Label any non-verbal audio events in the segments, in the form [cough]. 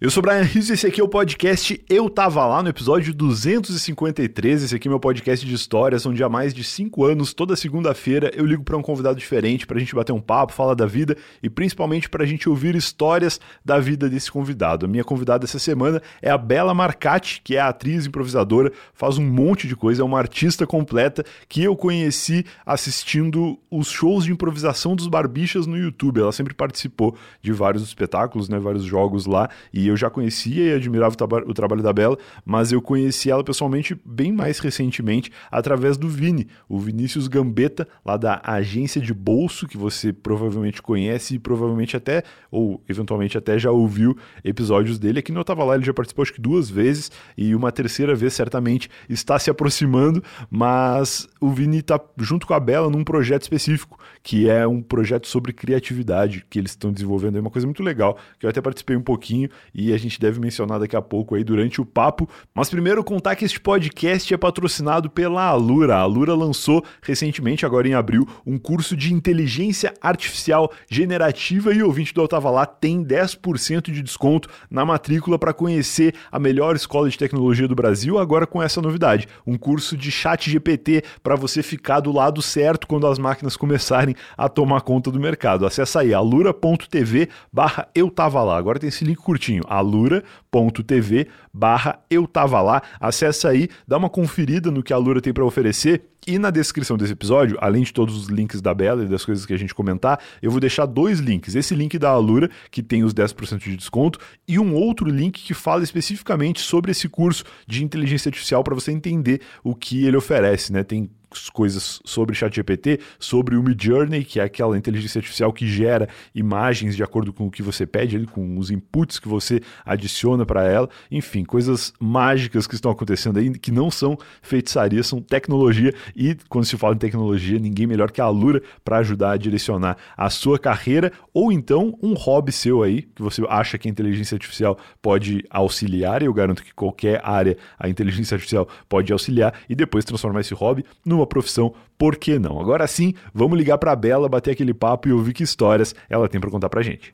Eu sou o Brian Rizzo e esse aqui é o podcast Eu Tava Lá, no episódio 253. Esse aqui é meu podcast de histórias, onde há mais de 5 anos, toda segunda-feira, eu ligo para um convidado diferente pra gente bater um papo, falar da vida e principalmente pra gente ouvir histórias da vida desse convidado. A minha convidada essa semana é a Bela Marcati, que é atriz improvisadora, faz um monte de coisa, é uma artista completa que eu conheci assistindo os shows de improvisação dos Barbichas no YouTube. Ela sempre participou de vários espetáculos, né, vários jogos lá e eu já conhecia e admirava o, o, trabalho da Bela, mas eu conheci ela pessoalmente bem mais recentemente através do Vini, o Vinícius Gambetta, lá da agência de bolso, que você provavelmente conhece e provavelmente até, ou eventualmente até já ouviu episódios dele. Aqui no Eu Tava Lá, ele já participou acho que duas vezes e uma terceira vez certamente está se aproximando, mas o Vini está junto com a Bela num projeto específico, que é um projeto sobre criatividade que eles estão desenvolvendo. É uma coisa muito legal, que eu até participei um pouquinho e a gente deve mencionar daqui a pouco aí durante o papo. Mas primeiro contar que este podcast é patrocinado pela Alura. A Alura lançou recentemente, agora em abril, um curso de inteligência artificial generativa e o ouvinte do Otava Lá tem 10% de desconto na matrícula para conhecer a melhor escola de tecnologia do Brasil, agora com essa novidade, um curso de chat GPT para você ficar do lado certo quando as máquinas começarem a tomar conta do mercado. Acesse aí alura.tv barra eu tava lá. Agora tem esse link curtinho, alura.tv barra eu tava lá. Acesse aí, dá uma conferida no que a Alura tem para oferecer e na descrição desse episódio, além de todos os links da Bela e das coisas que a gente comentar, eu vou deixar dois links. Esse link da Alura, que tem os 10% de desconto, e um outro link que fala especificamente sobre esse curso de inteligência artificial para você entender o que ele oferece, né? Tem coisas sobre ChatGPT, sobre o Midjourney, que é aquela inteligência artificial que gera imagens de acordo com o que você pede, com os inputs que você adiciona para ela. Enfim, coisas mágicas que estão acontecendo aí, que não são feitiçaria, são tecnologia. E quando se fala em tecnologia, ninguém melhor que a Alura para ajudar a direcionar a sua carreira ou então um hobby seu aí, que você acha que a inteligência artificial pode auxiliar. E eu garanto que qualquer área a inteligência artificial pode auxiliar e depois transformar esse hobby numa uma profissão, por que não? Agora sim, vamos ligar para a Bela, bater aquele papo e ouvir que histórias ela tem para contar para gente.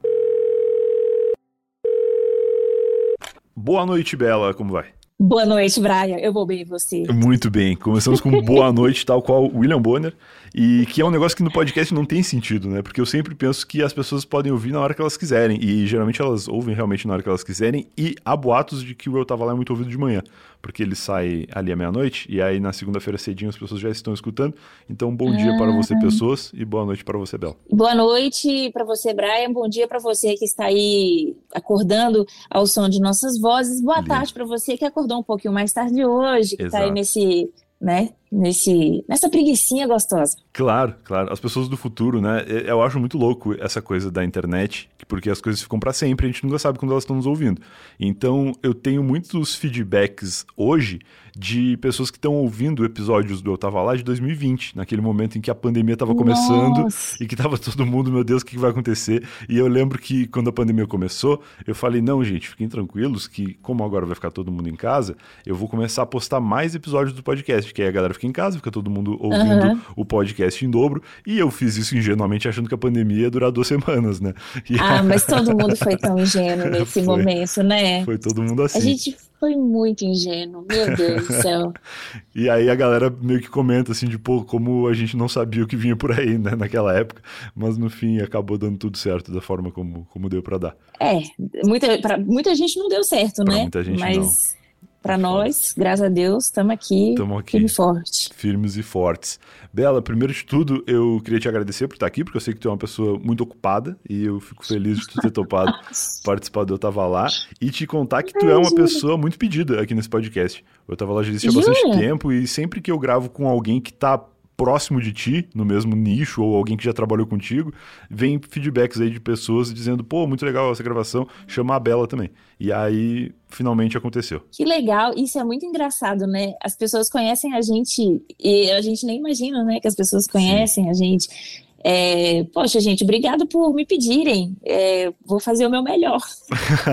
Boa noite, Bela, como vai? Boa noite, Brian. Eu vou bem você? Muito bem. Começamos com boa noite, tal qual William Bonner, e que é um negócio que no podcast não tem sentido, né? Porque eu sempre penso que as pessoas podem ouvir na hora que elas quiserem, e geralmente elas ouvem realmente na hora que elas quiserem, e há boatos de que o Eu Tava Lá é muito ouvido de manhã porque ele sai ali à meia-noite, e aí na segunda-feira cedinho as pessoas já estão escutando. Então, bom dia para você, ah. pessoas, e boa noite para você, Bela. Boa noite para você, Brian. Bom dia para você que está aí acordando ao som de nossas vozes. Boa Lindo. tarde para você que acordou um pouquinho mais tarde hoje, que está aí nesse né? Nesse, nessa preguiçinha gostosa. Claro, claro. As pessoas do futuro, né? Eu acho muito louco essa coisa da internet, porque as coisas ficam para sempre, a gente nunca sabe quando elas estão nos ouvindo. Então, eu tenho muitos feedbacks hoje de pessoas que estão ouvindo episódios do Eu Tava Lá de 2020, naquele momento em que a pandemia estava começando e que estava todo mundo, meu Deus, o que vai acontecer? E eu lembro que quando a pandemia começou, eu falei: não, gente, fiquem tranquilos, que como agora vai ficar todo mundo em casa, eu vou começar a postar mais episódios do podcast, que aí a galera fica em casa, fica todo mundo ouvindo uhum. o podcast em dobro. E eu fiz isso ingenuamente achando que a pandemia ia durar duas semanas, né? E ah, [laughs] mas todo mundo foi tão ingênuo nesse foi, momento, né? Foi todo mundo assim. A gente foi muito ingênuo, meu Deus do [laughs] céu. e aí a galera meio que comenta assim, de pô, como a gente não sabia o que vinha por aí, né, naquela época, mas no fim acabou dando tudo certo da forma como, como deu para dar. É, muita, pra muita gente não deu certo, pra né? Muita gente mas... não. Para nós, graças a Deus, estamos aqui, aqui firmes e fortes. Firmes e fortes. Bela, primeiro de tudo, eu queria te agradecer por estar aqui, porque eu sei que tu é uma pessoa muito ocupada e eu fico feliz de tu ter topado [laughs] participar do Eu Tava Lá e te contar que tu é uma pessoa muito pedida aqui nesse podcast. Eu Tava Lá já existe há bastante tempo e sempre que eu gravo com alguém que tá próximo de ti, no mesmo nicho, ou alguém que já trabalhou contigo, vem feedbacks aí de pessoas dizendo, pô, muito legal essa gravação, chama a Bela também. E aí, finalmente aconteceu. Que legal, isso é muito engraçado, né? As pessoas conhecem a gente, e a gente nem imagina, né, que as pessoas conhecem Sim. a gente. É, poxa, gente, obrigado por me pedirem. É, vou fazer o meu melhor.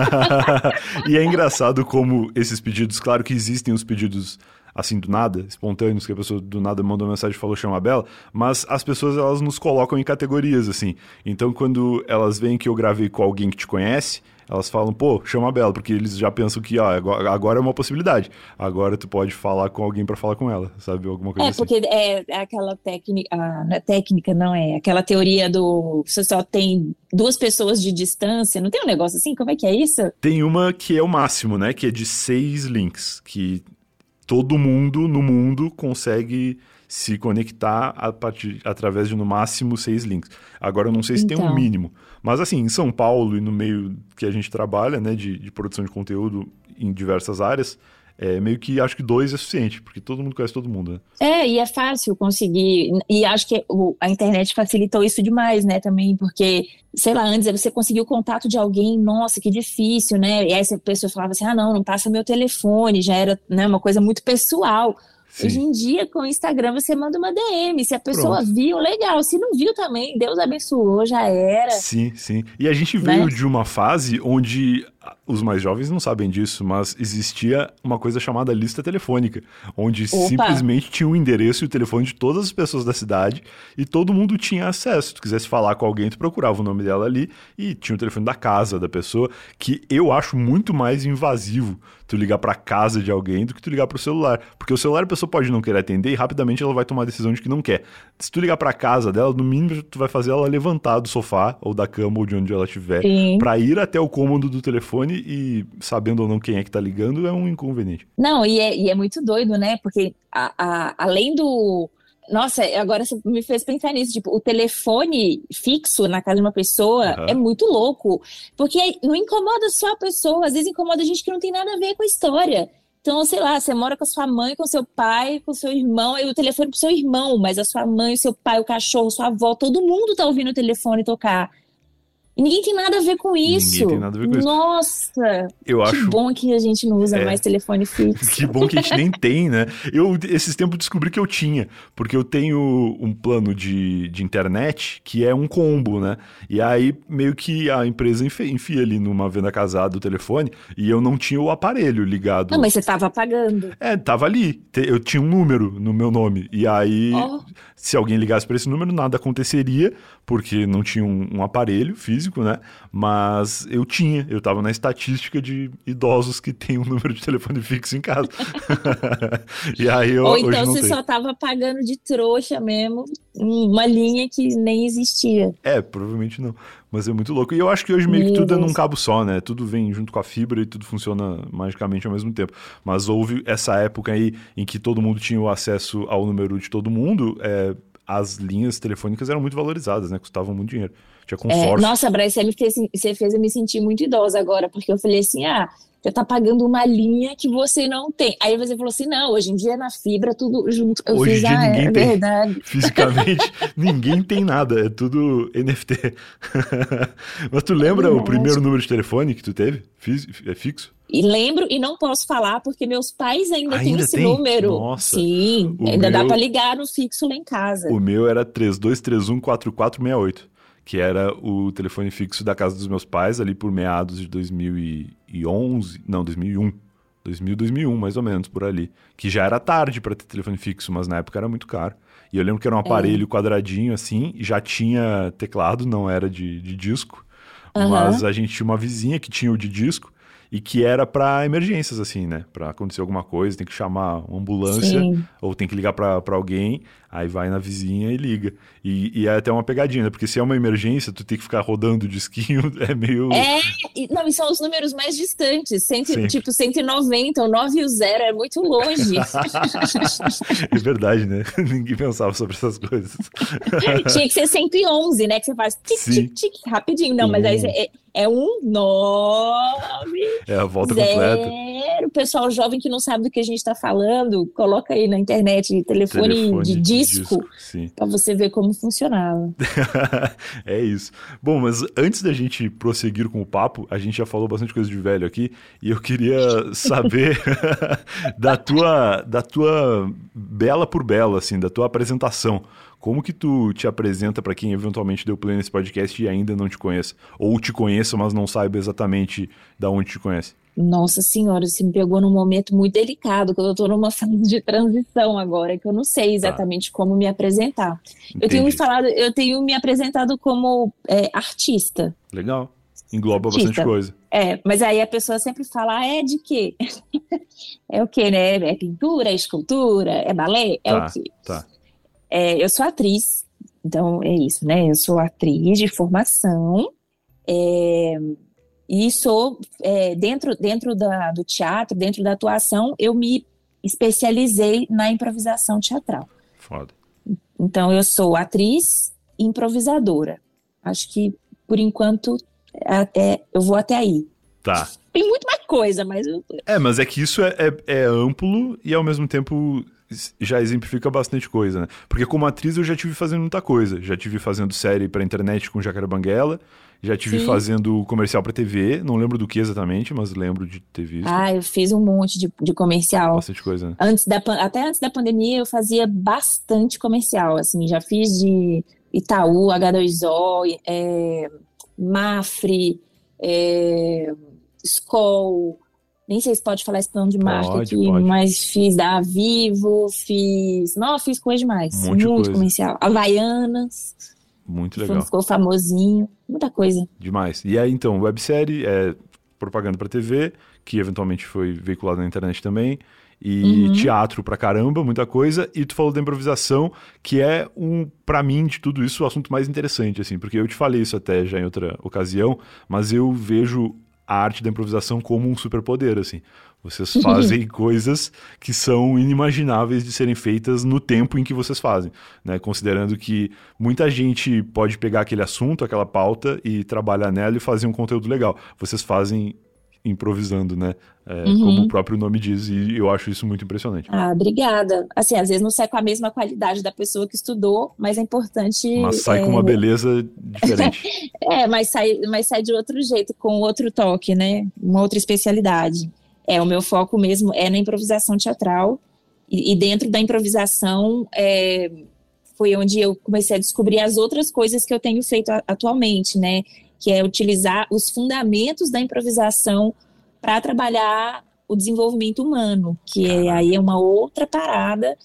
[laughs] e é engraçado como esses pedidos, claro que existem os pedidos assim do nada, espontâneos, que a pessoa do nada mandou uma mensagem e falou chama a Bela, mas as pessoas elas nos colocam em categorias assim. Então quando elas veem que eu gravei com alguém que te conhece, elas falam, pô, chama a Bela, porque eles já pensam que, ó, agora é uma possibilidade. Agora tu pode falar com alguém para falar com ela, sabe? Alguma coisa é, assim. porque é, é aquela técnica, ah, não é técnica, não é, aquela teoria do você só tem duas pessoas de distância, não tem um negócio assim? Como é que é isso? Tem uma que é o máximo, né? Que é de seis links, que todo mundo no mundo consegue se conectar a partir, através de no máximo seis links. Agora eu não sei se então. tem um então. mínimo. Mas assim, em São Paulo e no meio que a gente trabalha, né, de, de produção de conteúdo em diversas áreas, é, meio que acho que dois é suficiente, porque todo mundo conhece todo mundo, né? É, e é fácil conseguir. E acho que a internet facilitou isso demais, né, também, porque, sei lá, antes você conseguiu o contato de alguém, nossa, que difícil, né? E aí essa pessoa falava assim: ah, não, não passa meu telefone, já era né, uma coisa muito pessoal. Sim. Hoje em dia, com o Instagram, você manda uma DM. Se a pessoa Pronto. viu, legal. Se não viu também, Deus abençoou, já era. Sim, sim. E a gente veio né? de uma fase onde os mais jovens não sabem disso, mas existia uma coisa chamada lista telefônica, onde Opa. simplesmente tinha o um endereço e o telefone de todas as pessoas da cidade e todo mundo tinha acesso. Se tu quisesse falar com alguém, tu procurava o nome dela ali e tinha o telefone da casa da pessoa, que eu acho muito mais invasivo tu ligar para casa de alguém do que tu ligar para o celular, porque o celular a pessoa pode não querer atender e rapidamente ela vai tomar a decisão de que não quer. Se tu ligar para casa dela, no mínimo tu vai fazer ela levantar do sofá ou da cama ou de onde ela estiver para ir até o cômodo do telefone telefone e sabendo ou não quem é que tá ligando é um inconveniente. Não, e é, e é muito doido, né? Porque a, a, além do. Nossa, agora você me fez pensar nisso. Tipo, o telefone fixo na casa de uma pessoa uhum. é muito louco. Porque não incomoda só a pessoa, às vezes incomoda a gente que não tem nada a ver com a história. Então, sei lá, você mora com a sua mãe, com seu pai, com seu irmão, e o telefone pro seu irmão, mas a sua mãe, o seu pai, o cachorro, sua avó, todo mundo tá ouvindo o telefone tocar. E ninguém tem nada a ver com isso. Ninguém tem nada a ver com isso. Nossa! Eu que acho... bom que a gente não usa é... mais telefone fixo. [laughs] que bom que a gente nem [laughs] tem, né? Eu, esses tempos, descobri que eu tinha. Porque eu tenho um plano de, de internet que é um combo, né? E aí, meio que a empresa enfia, enfia ali numa venda casada o telefone e eu não tinha o aparelho ligado. Não, mas você tava pagando. É, tava ali. Eu tinha um número no meu nome. E aí, oh. se alguém ligasse para esse número, nada aconteceria, porque não tinha um, um aparelho físico físico, né? Mas eu tinha, eu tava na estatística de idosos que tem um número de telefone fixo em casa. [laughs] e aí eu. Ou então você só tava pagando de trouxa mesmo uma linha que nem existia. É, provavelmente não. Mas é muito louco. E eu acho que hoje meio que tudo é num cabo só, né? Tudo vem junto com a fibra e tudo funciona magicamente ao mesmo tempo. Mas houve essa época aí em que todo mundo tinha o acesso ao número de todo mundo. É, as linhas telefônicas eram muito valorizadas, né? Custavam muito dinheiro. Tinha consórcio. É, nossa, Bryce, você, me fez, você fez eu me sentir muito idosa agora, porque eu falei assim, ah, você tá pagando uma linha que você não tem. Aí você falou assim, não, hoje em dia na fibra tudo junto. Eu hoje fiz, em dia ah, ninguém é tem, verdade. [laughs] fisicamente, ninguém tem nada, é tudo NFT. [laughs] Mas tu lembra é o primeiro número de telefone que tu teve? É fixo? E lembro e não posso falar porque meus pais ainda, ainda têm esse tem? número. Nossa. Sim, o ainda meu... dá para ligar no fixo lá em casa. O meu era 3231 4468 que era o telefone fixo da casa dos meus pais, ali por meados de 2011, não, 2001. 2000, 2001, mais ou menos, por ali. Que já era tarde para ter telefone fixo, mas na época era muito caro. E eu lembro que era um é. aparelho é. quadradinho assim, já tinha teclado, não era de, de disco. Uhum. Mas a gente tinha uma vizinha que tinha o de disco e que era para emergências, assim, né? Para acontecer alguma coisa, tem que chamar uma ambulância Sim. ou tem que ligar para alguém. Aí vai na vizinha e liga. E, e, é até uma pegadinha, né? Porque se é uma emergência, tu tem que ficar rodando o disquinho, [laughs] é meio. É, não, e são os números mais distantes. Cento, tipo 190, o 9 e o 0 é muito longe. [laughs] é verdade, né? [laughs] Ninguém pensava sobre essas coisas. Tinha que ser 111, né? Que você faz tic, Sim. tic, tic, rapidinho. Não, mas aí é, é um 9. É a volta zero. completa. O pessoal jovem que não sabe do que a gente está falando, coloca aí na internet telefone, telefone de disco disco, para você ver como funcionava. [laughs] é isso. Bom, mas antes da gente prosseguir com o papo, a gente já falou bastante coisa de velho aqui e eu queria saber [laughs] da tua da tua bela por bela assim, da tua apresentação. Como que tu te apresenta para quem eventualmente deu play nesse podcast e ainda não te conhece? Ou te conheça, mas não saiba exatamente da onde te conhece? Nossa senhora, você me pegou num momento muito delicado, quando eu estou numa [laughs] fase de transição agora, que eu não sei tá. exatamente tá. como me apresentar. Entendi. Eu tenho me falado, eu tenho me apresentado como é, artista. Legal. Engloba artista. bastante coisa. É, mas aí a pessoa sempre fala, ah, é de quê? [laughs] é o quê, né? É pintura, é escultura, é balé? É tá, o quê? Tá. É, eu sou atriz, então é isso, né? Eu sou atriz de formação é, e sou, é, dentro, dentro da, do teatro, dentro da atuação, eu me especializei na improvisação teatral. Foda. Então eu sou atriz improvisadora. Acho que, por enquanto, até, eu vou até aí. Tá. Tem muito mais coisa, mas. Eu... É, mas é que isso é, é, é, amplo e ao mesmo tempo já exemplifica bastante coisa, né? Porque como atriz eu já tive fazendo muita coisa. Já tive fazendo série pra internet com Jacaré Banguela, já tive Sim. fazendo comercial pra TV, não lembro do que exatamente, mas lembro de ter visto. Ah, eu fiz um monte de, de comercial. Bastante coisa, né? Antes da, até antes da pandemia eu fazia bastante comercial, assim, já fiz de Itaú, H2O, é, Mafre, é, Skoll, nem sei se pode falar esse plano de marca pode, aqui, pode. mas fiz da Vivo, fiz. Não, fiz coisa demais. Um muito coisa. comercial. Havaianas. Muito legal. Ficou famosinho. Muita coisa. Demais. E aí, então, websérie é propaganda para TV, que eventualmente foi veiculada na internet também. E uhum. teatro pra caramba, muita coisa. E tu falou da improvisação, que é um, para mim, de tudo isso, o assunto mais interessante, assim, porque eu te falei isso até já em outra ocasião, mas eu vejo a arte da improvisação como um superpoder, assim. Vocês fazem [laughs] coisas que são inimagináveis de serem feitas no tempo em que vocês fazem, né? Considerando que muita gente pode pegar aquele assunto, aquela pauta e trabalhar nela e fazer um conteúdo legal. Vocês fazem improvisando, né? É, uhum. Como o próprio nome diz, e eu acho isso muito impressionante. Ah, obrigada. Assim, às vezes não sai com a mesma qualidade da pessoa que estudou, mas é importante. Mas sai é... com uma beleza diferente. [laughs] é, mas sai, mas sai de outro jeito, com outro toque, né? Uma outra especialidade. É, o meu foco mesmo é na improvisação teatral, e, e dentro da improvisação é, foi onde eu comecei a descobrir as outras coisas que eu tenho feito atualmente, né? Que é utilizar os fundamentos da improvisação para trabalhar o desenvolvimento humano, que é, aí é uma outra parada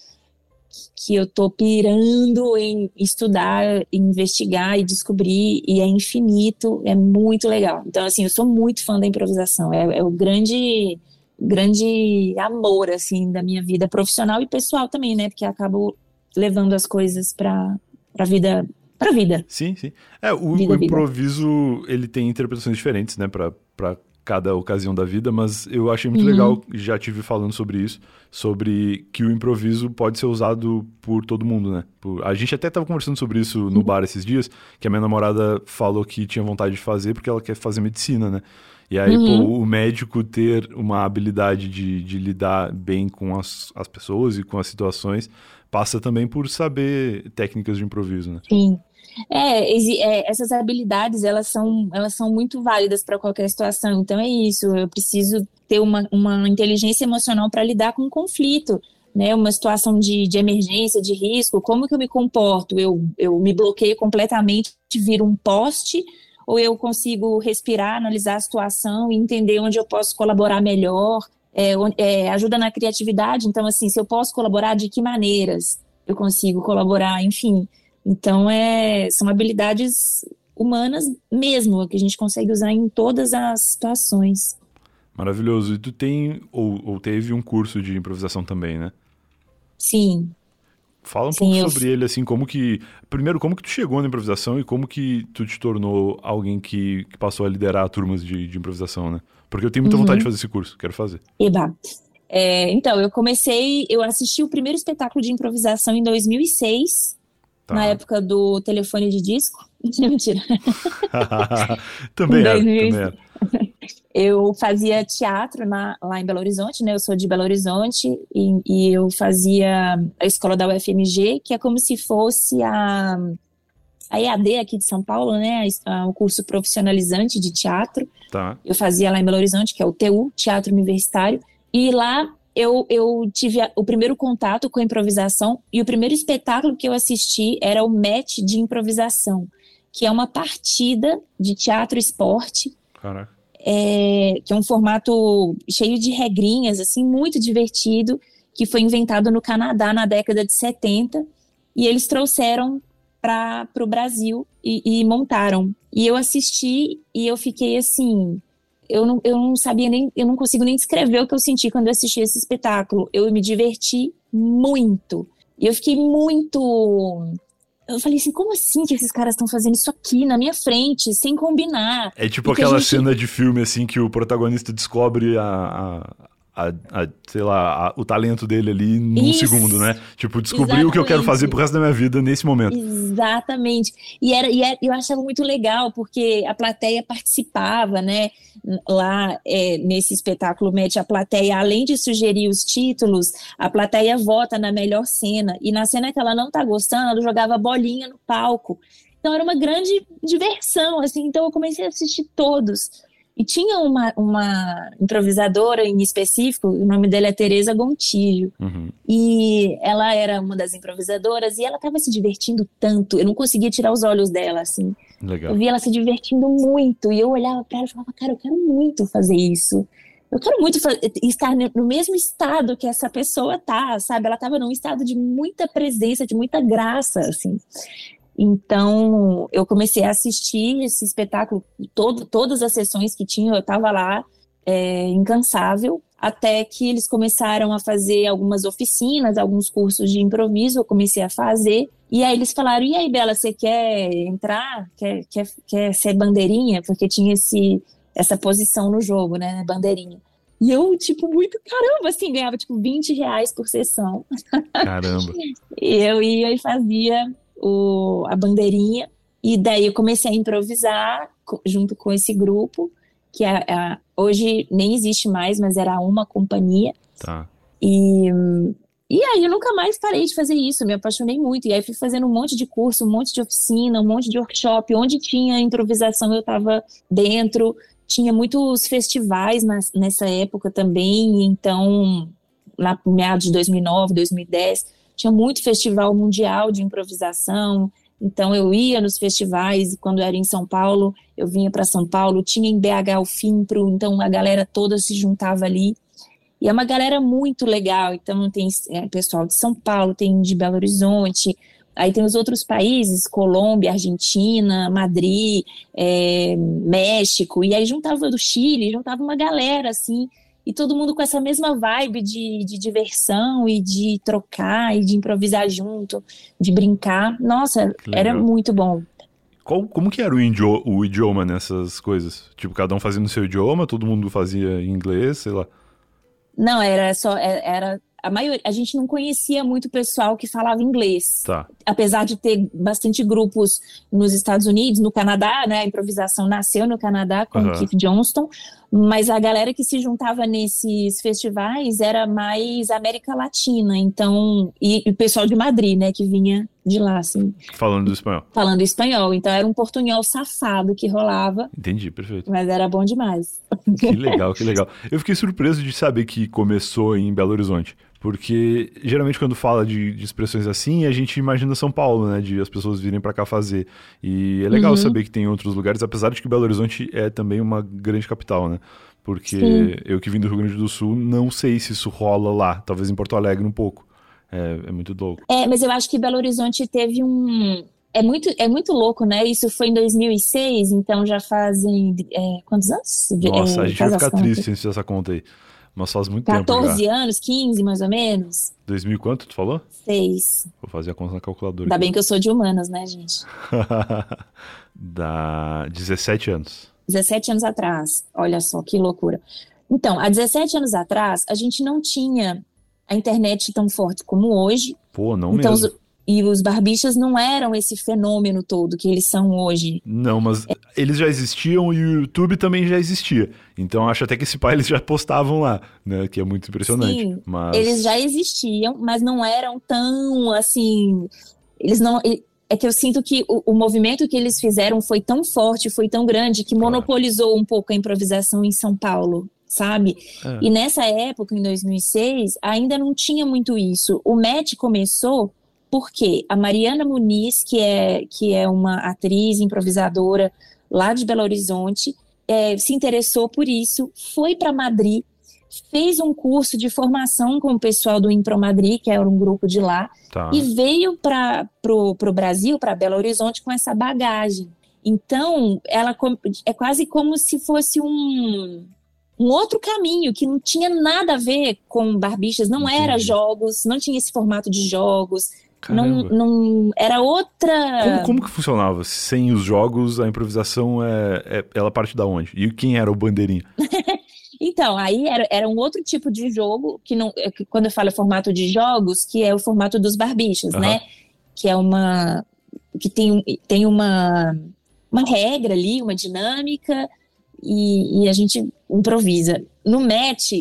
que eu tô pirando em estudar, investigar e descobrir, e é infinito, é muito legal. Então, assim, eu sou muito fã da improvisação, é, é o grande, grande amor, assim, da minha vida profissional e pessoal também, né, porque acabo levando as coisas para a vida para vida. Sim, sim. É, o, vida, o improviso, vida. ele tem interpretações diferentes, né, para cada ocasião da vida, mas eu achei muito uhum. legal, já tive falando sobre isso, sobre que o improviso pode ser usado por todo mundo, né? Por... A gente até estava conversando sobre isso no uhum. bar esses dias, que a minha namorada falou que tinha vontade de fazer porque ela quer fazer medicina, né? E aí, uhum. pô, o médico ter uma habilidade de, de lidar bem com as, as pessoas e com as situações passa também por saber técnicas de improviso, né? Sim. É, é, essas habilidades elas são, elas são muito válidas para qualquer situação. Então é isso. Eu preciso ter uma, uma inteligência emocional para lidar com um conflito, né? Uma situação de, de emergência, de risco. Como que eu me comporto? Eu, eu me bloqueio completamente, viro um poste, ou eu consigo respirar, analisar a situação e entender onde eu posso colaborar melhor? É, é, ajuda na criatividade. Então, assim, se eu posso colaborar, de que maneiras eu consigo colaborar? Enfim. Então, é, são habilidades humanas mesmo, que a gente consegue usar em todas as situações. Maravilhoso. E tu tem, ou, ou teve um curso de improvisação também, né? Sim. Fala um Sim, pouco eu... sobre ele, assim, como que... Primeiro, como que tu chegou na improvisação e como que tu te tornou alguém que, que passou a liderar turmas de, de improvisação, né? Porque eu tenho muita uhum. vontade de fazer esse curso, quero fazer. Eba. É, então, eu comecei... Eu assisti o primeiro espetáculo de improvisação em 2006 Tá. Na época do telefone de disco. [laughs] Mentira. [laughs] também, era, também era. [laughs] Eu fazia teatro na, lá em Belo Horizonte, né? Eu sou de Belo Horizonte e, e, eu fazia a escola da UFMG, que é como se fosse a, a EAD aqui de São Paulo, né? o curso profissionalizante de teatro. Tá. Eu fazia lá em Belo Horizonte, que é o TU, Teatro Universitário. E lá eu, eu tive a, o primeiro contato com a improvisação e o primeiro espetáculo que eu assisti era o match de improvisação, que é uma partida de teatro esporte. Caraca. É, que é um formato cheio de regrinhas, assim, muito divertido, que foi inventado no Canadá na década de 70, e eles trouxeram para o Brasil e, e montaram. E eu assisti e eu fiquei assim, eu não, eu não sabia nem, eu não consigo nem descrever o que eu senti quando eu assisti esse espetáculo. Eu me diverti muito. E eu fiquei muito eu falei assim, como assim que esses caras estão fazendo isso aqui na minha frente, sem combinar? É tipo aquela gente... cena de filme, assim, que o protagonista descobre a, a, a, a, sei lá, a, o talento dele ali num Isso. segundo, né? Tipo, descobrir o que eu quero fazer pro resto da minha vida nesse momento. Exatamente. E, era, e era, eu achava muito legal, porque a plateia participava, né? Lá é, nesse espetáculo Mete a plateia, além de sugerir os títulos, a plateia vota na melhor cena. E na cena que ela não tá gostando, ela jogava bolinha no palco. Então era uma grande diversão, assim. Então eu comecei a assistir todos. E tinha uma, uma improvisadora em específico, o nome dela é Teresa Gontijo. Uhum. E ela era uma das improvisadoras e ela estava se divertindo tanto, eu não conseguia tirar os olhos dela, assim. Legal. Eu via ela se divertindo muito e eu olhava para ela e falava, cara, eu quero muito fazer isso. Eu quero muito estar no mesmo estado que essa pessoa tá, sabe? Ela estava num estado de muita presença, de muita graça, assim. Então, eu comecei a assistir esse espetáculo, todo, todas as sessões que tinha, eu estava lá, é, incansável, até que eles começaram a fazer algumas oficinas, alguns cursos de improviso, eu comecei a fazer. E aí eles falaram: e aí, Bela, você quer entrar? Quer, quer, quer ser bandeirinha? Porque tinha esse, essa posição no jogo, né? Bandeirinha. E eu, tipo, muito caramba, assim, ganhava tipo 20 reais por sessão. Caramba. [laughs] e eu ia e fazia o, a bandeirinha. E daí eu comecei a improvisar junto com esse grupo, que é, é, hoje nem existe mais, mas era uma companhia. Tá. E, e aí eu nunca mais parei de fazer isso, me apaixonei muito. E aí fui fazendo um monte de curso, um monte de oficina, um monte de workshop. Onde tinha improvisação eu estava dentro. Tinha muitos festivais nas, nessa época também, então, lá meados de 2009, 2010 tinha muito festival mundial de improvisação, então eu ia nos festivais, quando era em São Paulo, eu vinha para São Paulo, tinha em BH o Finpro, então a galera toda se juntava ali. E é uma galera muito legal, então tem é, pessoal de São Paulo, tem de Belo Horizonte, aí tem os outros países, Colômbia, Argentina, Madrid, é, México, e aí juntava do Chile, juntava uma galera assim, e todo mundo com essa mesma vibe de, de diversão e de trocar e de improvisar junto, de brincar. Nossa, era muito bom. Qual, como que era o, idioma, o idioma nessas coisas? Tipo, cada um fazia no seu idioma, todo mundo fazia em inglês, sei lá. Não, era só. É, era a maioria, a gente não conhecia muito pessoal que falava inglês. Tá. Apesar de ter bastante grupos nos Estados Unidos, no Canadá, né? A improvisação nasceu no Canadá com uhum. o Keith Johnston, mas a galera que se juntava nesses festivais era mais América Latina, então e, e o pessoal de Madrid, né, que vinha de lá, assim. Falando espanhol. Falando espanhol, então era um portunhol safado que rolava. Entendi, perfeito. Mas era bom demais. Que legal, que legal. Eu fiquei surpreso de saber que começou em Belo Horizonte. Porque geralmente quando fala de, de, expressões assim, a gente imagina São Paulo, né? De as pessoas virem para cá fazer. E é legal uhum. saber que tem outros lugares, apesar de que Belo Horizonte é também uma grande capital, né? Porque Sim. eu que vim do Rio Grande do Sul, não sei se isso rola lá. Talvez em Porto Alegre um pouco. É, é muito louco. É, mas eu acho que Belo Horizonte teve um, é muito, é muito louco, né? Isso foi em 2006, então já fazem é, quantos anos? Nossa, é, a gente vai ficar triste se essa conta aí. Mas faz muito 14 tempo 14 anos, 15 mais ou menos. 2000 quanto tu falou? 6. Vou fazer a conta na calculadora. Ainda aqui. bem que eu sou de humanas, né, gente? [laughs] Dá 17 anos. 17 anos atrás. Olha só que loucura. Então, há 17 anos atrás, a gente não tinha a internet tão forte como hoje. Pô, não então, mesmo. E os barbichas não eram esse fenômeno todo que eles são hoje. Não, mas é. eles já existiam e o YouTube também já existia. Então acho até que esse pai eles já postavam lá, né? Que é muito impressionante. Sim, mas... eles já existiam, mas não eram tão assim. Eles não. É que eu sinto que o, o movimento que eles fizeram foi tão forte, foi tão grande, que monopolizou um pouco a improvisação em São Paulo sabe? É. E nessa época, em 2006, ainda não tinha muito isso. O MET começou porque a Mariana Muniz, que é, que é uma atriz improvisadora lá de Belo Horizonte, é, se interessou por isso, foi para Madrid, fez um curso de formação com o pessoal do Impro Madrid, que era um grupo de lá, tá. e veio para o Brasil, para Belo Horizonte, com essa bagagem. Então, ela é quase como se fosse um, um outro caminho que não tinha nada a ver com Barbichas, não Entendi. era jogos, não tinha esse formato de jogos, não, não era outra. Como, como, que funcionava? Sem os jogos, a improvisação é, é ela parte da onde? E quem era o bandeirinha? [laughs] então, aí era, era um outro tipo de jogo que não, é que quando eu falo formato de jogos, que é o formato dos barbichas, uhum. né? Que é uma que tem, tem uma uma regra ali, uma dinâmica e, e a gente improvisa. No match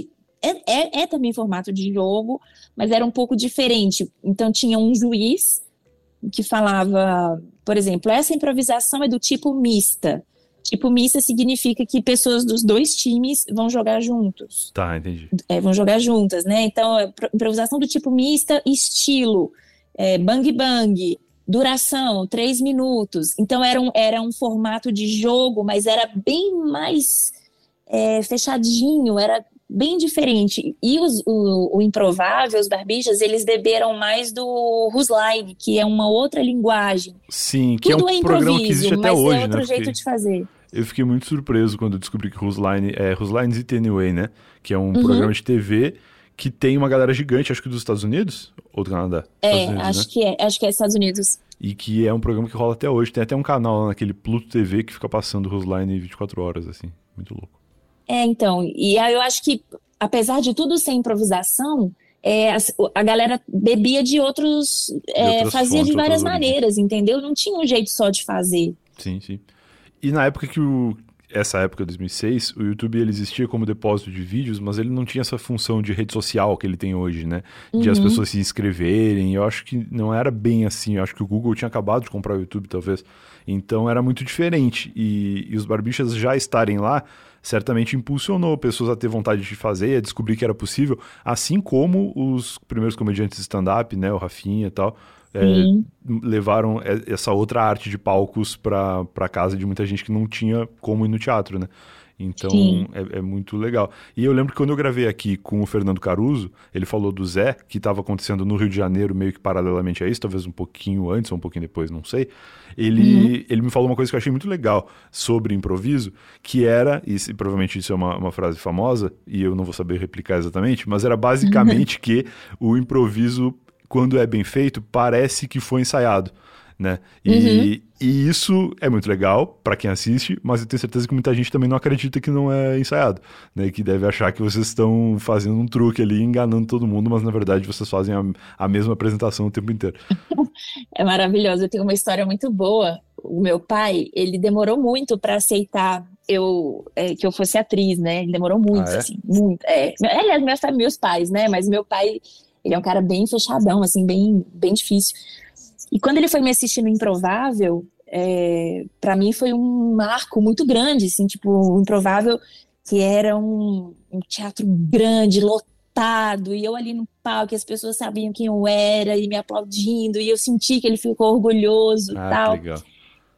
é, é, é também formato de jogo, mas era um pouco diferente. Então tinha um juiz que falava, por exemplo, essa improvisação é do tipo mista. Tipo mista significa que pessoas dos dois times vão jogar juntos. Tá, entendi. É, vão jogar juntas, né? Então, é improvisação do tipo mista, estilo, é, bang bang, duração, três minutos. Então, era um, era um formato de jogo, mas era bem mais é, fechadinho, era bem diferente. E os, o, o Improvável, os Barbixas, eles beberam mais do Rusline, que é uma outra linguagem. Sim, que Tudo é um é programa que existe até hoje, é outro né? jeito Porque... de fazer. Eu fiquei muito surpreso quando eu descobri que Rusline é Rusline's It Anyway, né? Que é um uhum. programa de TV que tem uma galera gigante, acho que dos Estados Unidos ou do Canadá? É, Unidos, acho né? que é, acho que é Estados Unidos. E que é um programa que rola até hoje. Tem até um canal lá naquele Pluto TV que fica passando Rusline 24 horas, assim. Muito louco. É, então, e aí eu acho que, apesar de tudo ser improvisação, é, a, a, galera bebia de outros. É, de fazia fontes, de várias maneiras, entendeu? Não tinha um jeito só de fazer. Sim, sim. E na época que o. Essa época, 2006, o YouTube ele existia como depósito de vídeos, mas ele não tinha essa função de rede social que ele tem hoje, né? De uhum. as pessoas se inscreverem. Eu acho que não era bem assim. Eu acho que o Google tinha acabado de comprar o YouTube, talvez. Então era muito diferente. E, e os barbichas já estarem lá certamente impulsionou pessoas a ter vontade de fazer, a descobrir que era possível, assim como os primeiros comediantes de stand-up, né, o Rafinha e tal, é, levaram essa outra arte de palcos para casa de muita gente que não tinha como ir no teatro, né? Então é, é, muito legal. E eu lembro que quando eu gravei aqui com o Fernando Caruso, ele falou do Zé, que estava acontecendo no Rio de Janeiro, meio que paralelamente a isso, talvez um pouquinho antes ou um pouquinho depois, não sei. Ele, uhum. ele me falou uma coisa que eu achei muito legal sobre improviso, que era, e provavelmente isso é uma, uma frase famosa, e eu não vou saber replicar exatamente, mas era basicamente [laughs] que o improviso, quando é bem feito, parece que foi ensaiado né? E, uhum. e isso é muito legal para quem assiste, mas eu tenho certeza que muita gente também não acredita que não é ensaiado, né? Que deve achar que vocês estão fazendo um truque ali, enganando todo mundo, mas na verdade vocês fazem a, a mesma apresentação o tempo inteiro. [laughs] é maravilhoso. Eu tenho uma história muito boa. O meu pai, ele demorou muito para aceitar eu é, que eu fosse atriz, né? Ele demorou muito, ah, é? assim, muito. É, aliás, meus, meus pais, né? Mas meu pai, ele é um cara bem fechadão, assim, bem, bem difícil. E quando ele foi me assistir no Improvável, é, para mim foi um marco muito grande, assim, tipo, o Improvável, que era um, um teatro grande, lotado, e eu ali no palco, as pessoas sabiam quem eu era e me aplaudindo, e eu senti que ele ficou orgulhoso ah, e tal. Legal.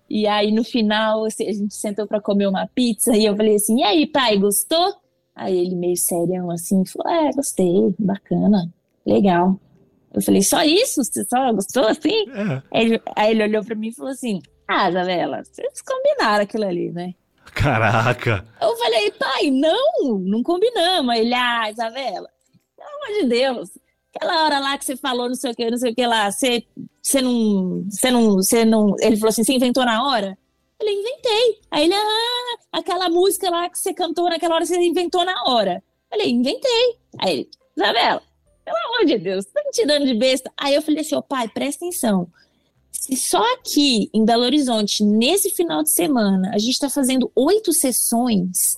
E aí no final assim, a gente sentou para comer uma pizza e eu falei assim: "E aí, pai, gostou?" Aí ele meio sério assim, falou: "É, gostei, bacana, legal". Eu falei, só isso? Você só gostou assim? É. Aí, ele, aí ele olhou pra mim e falou assim: Ah, Isabela, vocês combinaram aquilo ali, né? Caraca! Eu falei, pai, não, não combinamos. Ele, ah, Isabela, pelo amor de Deus, aquela hora lá que você falou não sei o que, não sei o que lá, você, você não, você não, você não. Ele falou assim: você inventou na hora? Eu falei, inventei. Aí ele, ah, aquela música lá que você cantou naquela hora, você inventou na hora. Eu falei, inventei. Aí ele, Isabela, pelo amor de Deus, tá me tirando de besta. Aí eu falei assim, ô oh, pai, presta atenção. Se só aqui em Belo Horizonte, nesse final de semana, a gente está fazendo oito sessões,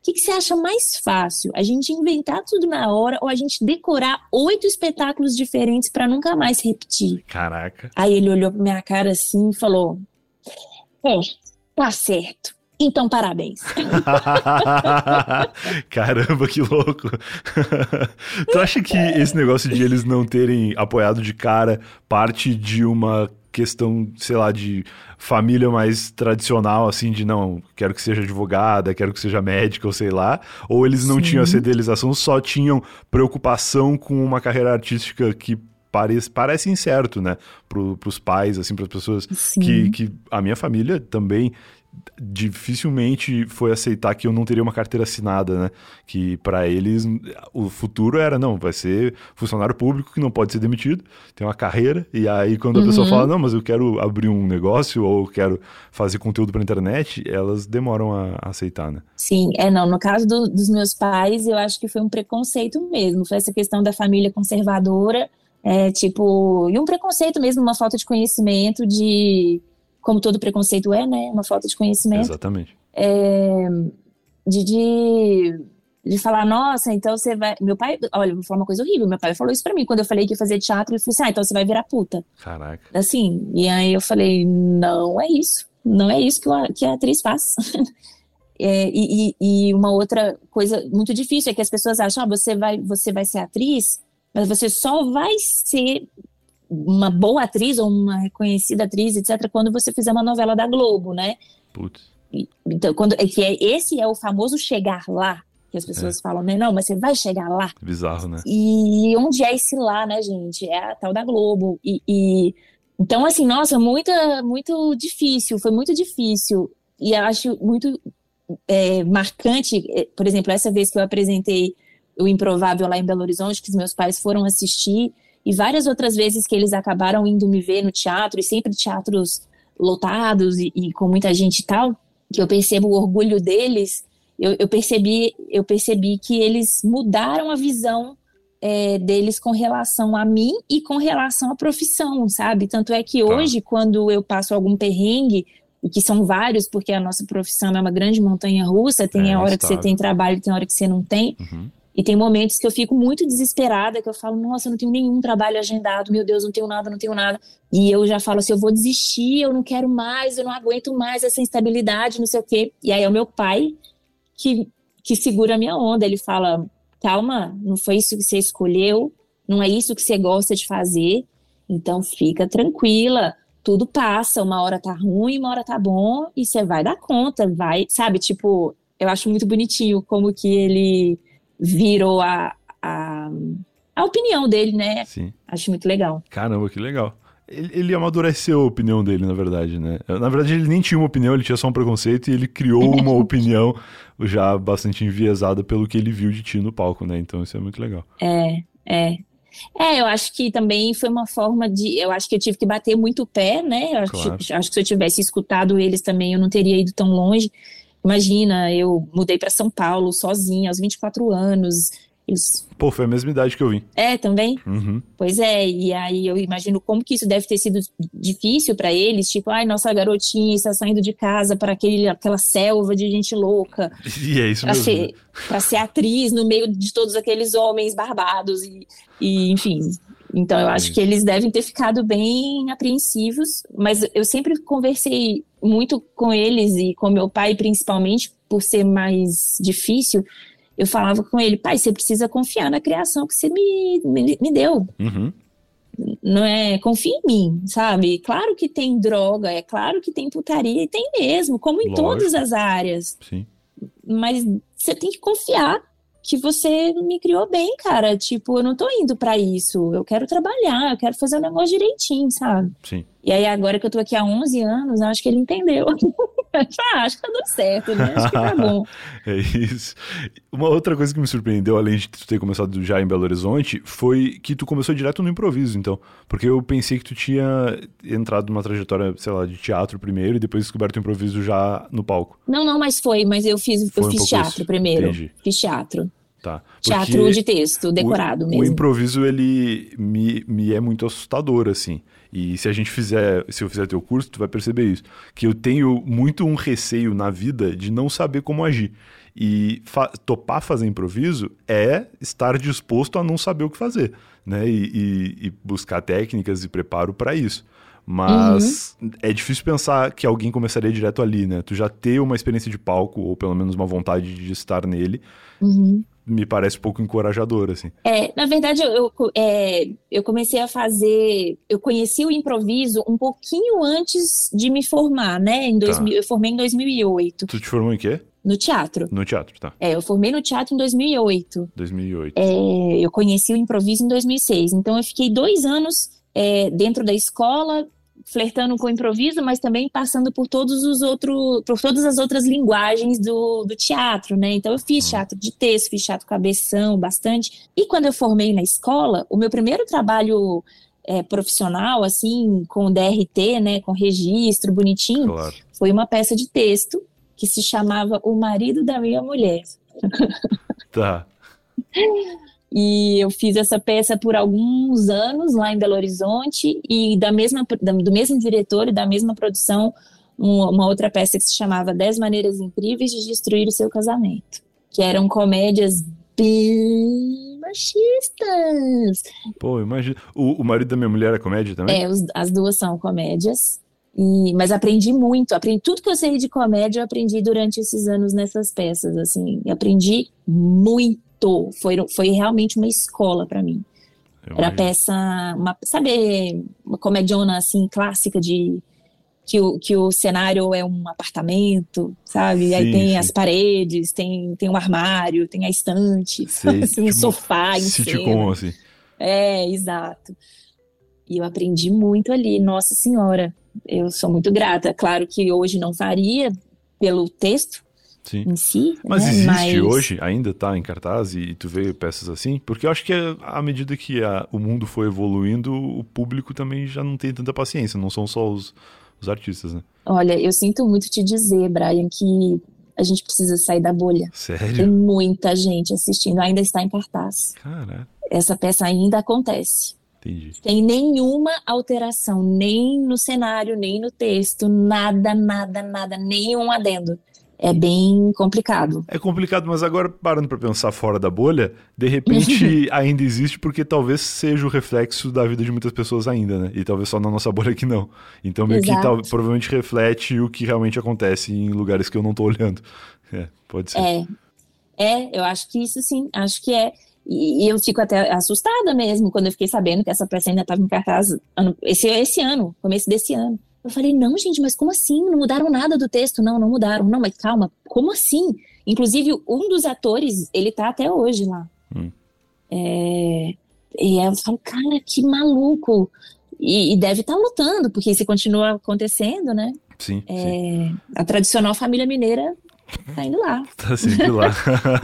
o que, que, você acha mais fácil? A gente inventar tudo na hora ou a gente decorar oito espetáculos diferentes para nunca mais repetir? Caraca. Aí ele olhou pra minha cara assim e falou: É, tá certo. Então, parabéns. [laughs] Caramba, que louco. [laughs] tu acha que esse negócio de eles não terem apoiado de cara parte de uma questão, sei lá, de família mais tradicional, assim, de não, quero que seja advogada, quero que seja médica, ou sei lá, ou eles não Sim. tinham essa idealização, só tinham preocupação com uma carreira artística que parece, parece incerto, né? Pro, pros pais, assim, pras pessoas que, que a minha família também dificilmente foi aceitar que eu não teria uma carteira assinada, né? Que para eles o futuro era não, vai ser funcionário público que não pode ser demitido, tem uma carreira e aí quando a pessoa uhum. fala não, mas eu quero abrir um negócio ou quero fazer conteúdo para internet, elas demoram a, a, aceitar, né? Sim, é não. No caso do, dos meus pais, eu acho que foi um preconceito mesmo, foi essa questão da família conservadora, é tipo e um preconceito mesmo, uma falta de conhecimento de como todo preconceito é, né? Uma falta de conhecimento. Exatamente. É, de, de, de, falar, nossa, então você vai. Meu pai, olha, vou falar uma coisa horrível. Meu pai falou isso pra mim. Quando eu falei que ia fazer teatro, ele falou assim: ah, então você vai virar puta. Caraca. Assim, e aí eu falei: não é isso. Não é isso que, a, que a atriz faz. [laughs] é, e, e, uma outra coisa muito difícil é que as pessoas acham: ah, você vai, você vai ser atriz, mas você só vai ser uma boa atriz ou uma reconhecida atriz, etc., quando você fizer uma novela da Globo, né? Putz. Então, quando, é que é, esse é o famoso chegar lá, que as pessoas é. falam, né? Não, mas você vai chegar lá. Bizarro, né? E onde é esse lá, né, gente? É a tal da Globo. E, e, então, assim, nossa, muita, muito difícil, foi muito difícil. E acho muito é, marcante, é, por exemplo, essa vez que eu apresentei o Improvável lá em Belo Horizonte, que os meus pais foram assistir, e várias outras vezes que eles acabaram indo me ver no teatro, e sempre teatros lotados e, e com muita gente e tal, que eu percebo o orgulho deles, eu, eu percebi, eu percebi que eles mudaram a visão é, deles com relação a mim e com relação à profissão, sabe? Tanto é que tá. hoje, quando eu passo algum perrengue, e que são vários, porque a nossa profissão é uma grande montanha russa, tem é, a hora que você tem trabalho, tem a hora que você não tem. Uhum. E tem momentos que eu fico muito desesperada, que eu falo, nossa, eu não tenho nenhum trabalho agendado, meu Deus, não tenho nada, não tenho nada. E eu já falo assim, eu vou desistir, eu não quero mais, eu não aguento mais essa instabilidade, não sei o quê. E aí é o meu pai que, que segura a minha onda. Ele fala, calma, não foi isso que você escolheu, não é isso que você gosta de fazer, então fica tranquila, tudo passa, uma hora tá ruim, uma hora tá bom, e você vai dar conta, vai, sabe, tipo, eu acho muito bonitinho como que ele virou a, a, a opinião dele, né? Sim. Acho muito legal. Caramba, que legal. Ele, ele, amadureceu a opinião dele, na verdade, né? Na verdade, ele nem tinha uma opinião, ele tinha só um preconceito e ele criou [laughs] uma opinião já bastante enviesada pelo que ele viu de ti no palco, né? Então isso é muito legal. É, é. É, eu acho que também foi uma forma de. Eu acho que eu tive que bater muito o pé, né? Eu acho, claro. que, acho que se eu tivesse escutado eles também, eu não teria ido tão longe. Imagina, eu mudei para São Paulo sozinha aos 24 anos. Eles... Pô, foi a mesma idade que eu vim. É, também? Uhum. Pois é, e aí eu imagino como que isso deve ter sido difícil para eles, tipo, ai, nossa garotinha está saindo de casa para aquela selva de gente louca. [laughs] E é isso pra mesmo. Ser, né? pra ser atriz no meio de todos aqueles homens barbados e, e enfim, então eu acho que eles devem ter ficado bem apreensivos, mas eu sempre conversei muito com eles e com meu pai, principalmente por ser mais difícil. Eu falava com ele, pai, você precisa confiar na criação que você me, me, me deu. Uhum. Não é, confia em mim, sabe? Claro que tem droga, é claro que tem putaria, e tem mesmo, como em Lógico. todas as áreas. Sim. Mas você tem que confiar que você me criou bem, cara. Tipo, eu não tô indo para isso. Eu quero trabalhar, eu quero fazer o negócio direitinho, sabe? Sim. E aí, agora que eu tô aqui há 11 anos, acho que ele entendeu. [laughs] ah, acho que tá dando certo, né? Acho que tá bom. [laughs] é isso. Uma outra coisa que me surpreendeu, além de tu ter começado já em Belo Horizonte, foi que tu começou direto no improviso, então. Porque eu pensei que tu tinha entrado numa trajetória, sei lá, de teatro primeiro e depois descoberto o improviso já no palco. Não, não, mas foi. Mas eu fiz, eu fiz um teatro isso. primeiro. Entendi. Fiz teatro. Tá. Teatro de texto, decorado o, mesmo. O improviso, ele me, me é muito assustador, assim. E se a gente fizer, se eu fizer teu curso, tu vai perceber isso. Que eu tenho muito um receio na vida de não saber como agir. E fa topar fazer improviso é estar disposto a não saber o que fazer, né? E, e, e buscar técnicas e preparo para isso. Mas uhum. é difícil pensar que alguém começaria direto ali, né? Tu já ter uma experiência de palco, ou pelo menos uma vontade de estar nele, uhum me parece um pouco encorajador, assim. É, na verdade, eu, eu, é, eu comecei a fazer. Eu conheci o improviso um pouquinho antes de me formar, né? Em 2000, tá. Eu formei em 2008. Tu te formou em quê? No teatro. No teatro, tá. É, eu formei no teatro em 2008. 2008. É, eu conheci o improviso em 2006. Então, eu fiquei dois anos é, dentro da escola, flertando com o improviso, mas também passando por todos os outros, por todas as outras linguagens do, do teatro, né? Então eu fiz uhum. teatro de texto, fiz teatro cabeção, bastante. E quando eu formei na escola, o meu primeiro trabalho é, profissional, assim, com DRT, né, com registro bonitinho, claro. foi uma peça de texto que se chamava O Marido da Minha Mulher. Tá. [laughs] E eu fiz essa peça por alguns anos lá em Belo Horizonte e da mesma, do mesmo diretor e da mesma produção, uma outra peça que se chamava Dez Maneiras Incríveis de Destruir o Seu Casamento, que eram comédias bem machistas. Pô, imagina. O, o marido da minha mulher é comédia também? É, os, as duas são comédias. E, mas aprendi muito, aprendi tudo que eu sei de comédia, eu aprendi durante esses anos nessas peças, assim, aprendi muito foi, foi realmente uma escola para mim. Eu Era imagino. peça, uma, sabe, uma comediona assim clássica de que o, que o cenário é um apartamento, sabe? Sim, Aí tem sim. as paredes, tem, tem um armário, tem a estante, [laughs] Sei, assim, um tipo, sofá em sitcom, assim. É, exato. E eu aprendi muito ali, nossa senhora. Eu sou muito grata. Claro que hoje não faria pelo texto, Sim. em si. Mas né? existe Mas... hoje, ainda tá em cartaz e, tu vê peças assim? Porque eu acho que à medida que a, o mundo foi evoluindo, o público também já não tem tanta paciência, não são só os, os artistas, né? Olha, eu sinto muito te dizer, Brian, que a gente precisa sair da bolha. Sério? Tem muita gente assistindo, ainda está em cartaz. Caraca. Essa peça ainda acontece. Entendi. Tem nenhuma alteração, nem no cenário, nem no texto, nada, nada, nada, nenhum adendo é bem complicado. É complicado, mas agora parando para pensar fora da bolha, de repente [laughs] ainda existe porque talvez seja o reflexo da vida de muitas pessoas ainda, né? E talvez só na nossa bolha que não. Então meio Exato. que tal, provavelmente reflete o que realmente acontece em lugares que eu não tô olhando. [laughs] É, pode ser. É. É, eu acho que isso sim, acho que é. E, eu fico até assustada mesmo quando eu fiquei sabendo que essa peça ainda estava em cartaz ano, esse, esse ano, começo desse ano. Eu falei, não, gente, mas como assim? Não mudaram nada do texto? Não, não mudaram. Não, mas calma, como assim? Inclusive, um dos atores, ele tá até hoje lá. Hum. É... E eu falo, cara, que maluco. E, e deve estar tá lutando, porque isso continua acontecendo, né? Sim, é... sim. A tradicional família mineira tá indo lá. [laughs] Tá sempre lá.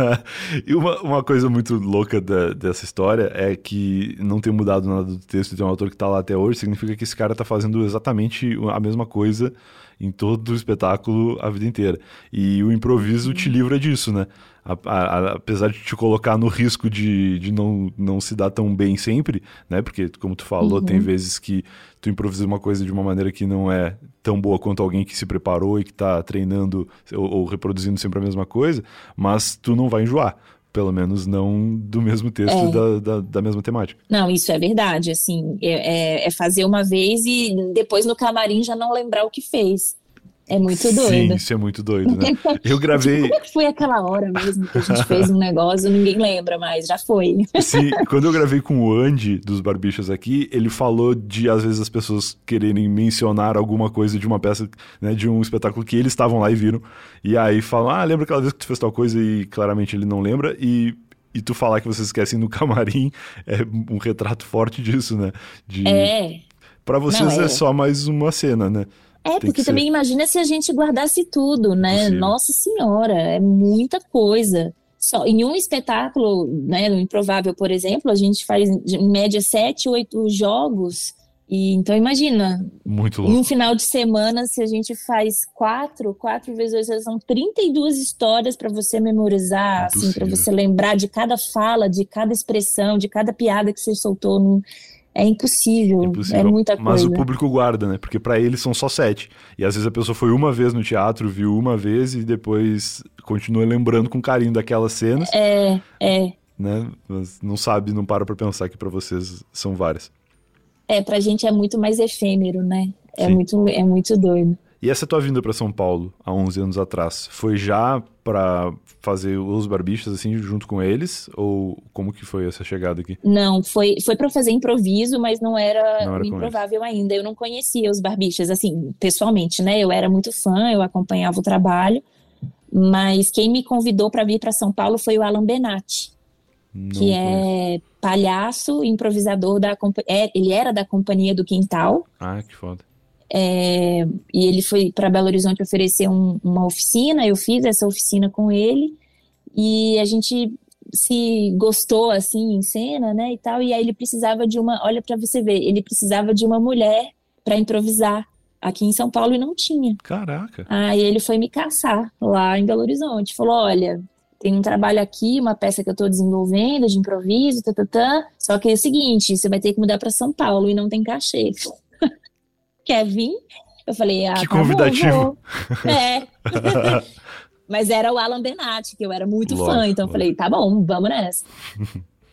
[laughs] e uma, uma coisa muito louca da, dessa história é que não ter mudado nada do texto e tem um autor que tá lá até hoje, significa que esse cara tá fazendo exatamente a mesma coisa em todo o espetáculo a vida inteira. E o improviso te livra disso, né? A, a, apesar de te colocar no risco de, de não, não se dar tão bem sempre, né? Porque, como tu falou, uhum. tem vezes que tu improvisa uma coisa de uma maneira que não é tão boa quanto alguém que se preparou e que está treinando ou, ou reproduzindo sempre a mesma coisa, mas tu não vai enjoar pelo menos não do mesmo texto é. da, da, da, mesma temática. Não, isso é verdade, assim, é, é, é, fazer uma vez e depois no camarim já não lembrar o que fez. É muito doido. Sim, isso é muito doido, né? [laughs] Eu gravei. Como é que foi aquela hora mesmo que a gente fez um negócio? Ninguém lembra mais, já foi. Sim, [laughs] quando eu gravei com o Andy dos Barbichas aqui, ele falou de às vezes as pessoas quererem mencionar alguma coisa de uma peça, né, de um espetáculo que eles estavam lá e viram. E aí falam: Ah, lembra aquela vez que tu fez tal coisa e claramente ele não lembra. E e tu falar que vocês esquecem no [laughs] camarim é um retrato forte disso, né? De... É. Pra vocês Não, é. é. só mais uma cena, né? É, porque também imagina se a gente guardasse tudo, né? Possível. Nossa Senhora, é muita coisa. Só, em um espetáculo, né, no Improvável, por exemplo, a gente faz em média sete, oito jogos. E então imagina, Muito louco. em um final de semana, se a gente faz quatro, quatro vezes oito, são 32 histórias para você memorizar, assim, para você lembrar de cada fala, de cada expressão, de cada piada que você soltou no, é impossível, impossível. é muita coisa. Mas o público guarda, né? Porque para eles são só sete. E às vezes a pessoa foi uma vez no teatro, viu uma vez e depois continua lembrando com carinho daquelas cenas. É, é. Né? Mas não sabe, não para pra pensar que para vocês são várias. É, pra gente é muito mais efêmero, né? É muito, é muito doido. E essa tua vinda para São Paulo, há 11 anos atrás, foi já para fazer os barbichas assim junto com eles ou como que foi essa chegada aqui? Não, foi foi para fazer improviso, mas não era, não era improvável ainda. Eu não conhecia os barbichas assim, pessoalmente, né? Eu era muito fã, eu acompanhava o trabalho, Mas quem me convidou para vir para São Paulo foi o Alan Benatti, Não que é palhaço, improvisador da é, ele era da companhia do Quintal. Ah, que foda. É, e ele foi para Belo Horizonte oferecer um, uma oficina, eu fiz essa oficina com ele e a gente se gostou assim em cena, né, e tal, e aí ele precisava de uma, olha para você ver, ele precisava de uma mulher para improvisar aqui em São Paulo e não tinha. Caraca. Aí ele foi me caçar lá em Belo Horizonte, falou, olha, tem um trabalho aqui, uma peça que eu estou desenvolvendo de improviso, tá, tá, tá, só que é o seguinte, você vai ter que mudar para São Paulo e não tem cachê. Quer vir? Eu falei, ah, que tá convidativo. Bom, é. [laughs] Mas era o Alan Benatti, que eu era muito lógico, fã, então lógico. eu falei, tá bom, vamos nessa.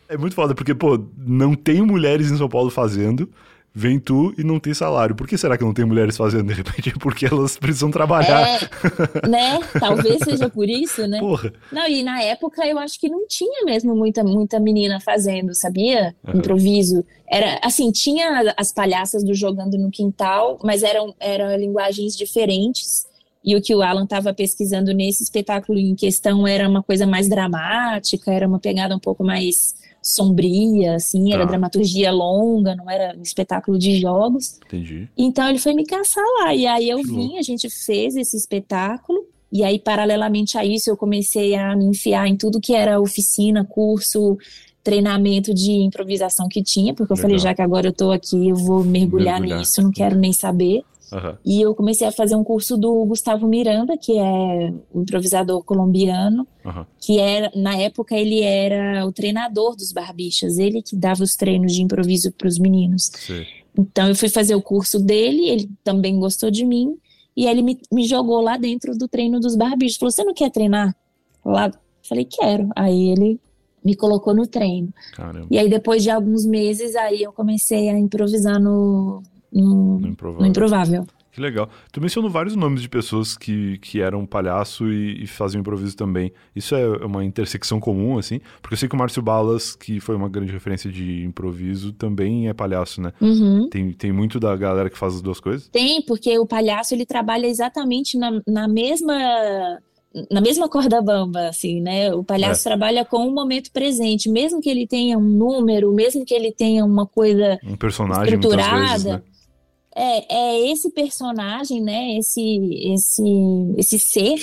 É muito foda, porque, pô, não tem mulheres em São Paulo fazendo, vem tu e não tem salário. Por que será que não tem mulheres fazendo? De repente é [laughs] porque elas precisam trabalhar. É, né? Talvez seja por isso, né? Porra. Não, e na época eu acho que não tinha mesmo muita, muita menina fazendo, sabia? Uhum. Improviso. Era, assim, tinha as palhaças do Jogando no Quintal, mas eram, eram linguagens diferentes. E o que o Alan estava pesquisando nesse espetáculo em questão era uma coisa mais dramática, era uma pegada um pouco mais sombria, assim, tá. era dramaturgia longa, não era um espetáculo de jogos. Entendi. Então ele foi me caçar lá. E aí eu que vim, louco. a gente fez esse espetáculo. E aí, paralelamente a isso, eu comecei a me enfiar em tudo que era oficina, curso, treinamento de improvisação que tinha, porque eu Legal. falei, já que agora eu tô aqui, eu vou mergulhar, mergulhar. nisso, não quero nem saber. Uhum. E eu comecei a fazer um curso do Gustavo Miranda, que é o improvisador colombiano, uhum. que era, na época ele era o treinador dos barbichas, ele que dava os treinos de improviso para os meninos. Sim. Então eu fui fazer o curso dele, ele também gostou de mim, e ele me, me jogou lá dentro do treino dos barbichos. Falou: Você não quer treinar? Lá, falei: Quero. Aí ele me colocou no treino. Caramba. E aí depois de alguns meses, aí eu comecei a improvisar no, no, no, improvável. no improvável. Que legal. Tu mencionou vários nomes de pessoas que, que eram palhaço e, e faziam improviso também. Isso é uma intersecção comum, assim? Porque eu sei que o Márcio Balas, que foi uma grande referência de improviso, também é palhaço, né? Uhum. Tem, tem muito da galera que faz as duas coisas? Tem, porque o palhaço ele trabalha exatamente na, na mesma na mesma corda bamba, assim, né? O palhaço é. trabalha com o momento presente, mesmo que ele tenha um número, mesmo que ele tenha uma coisa um personagem estruturada. Vezes, né? É, é esse personagem, né? Esse, esse, esse ser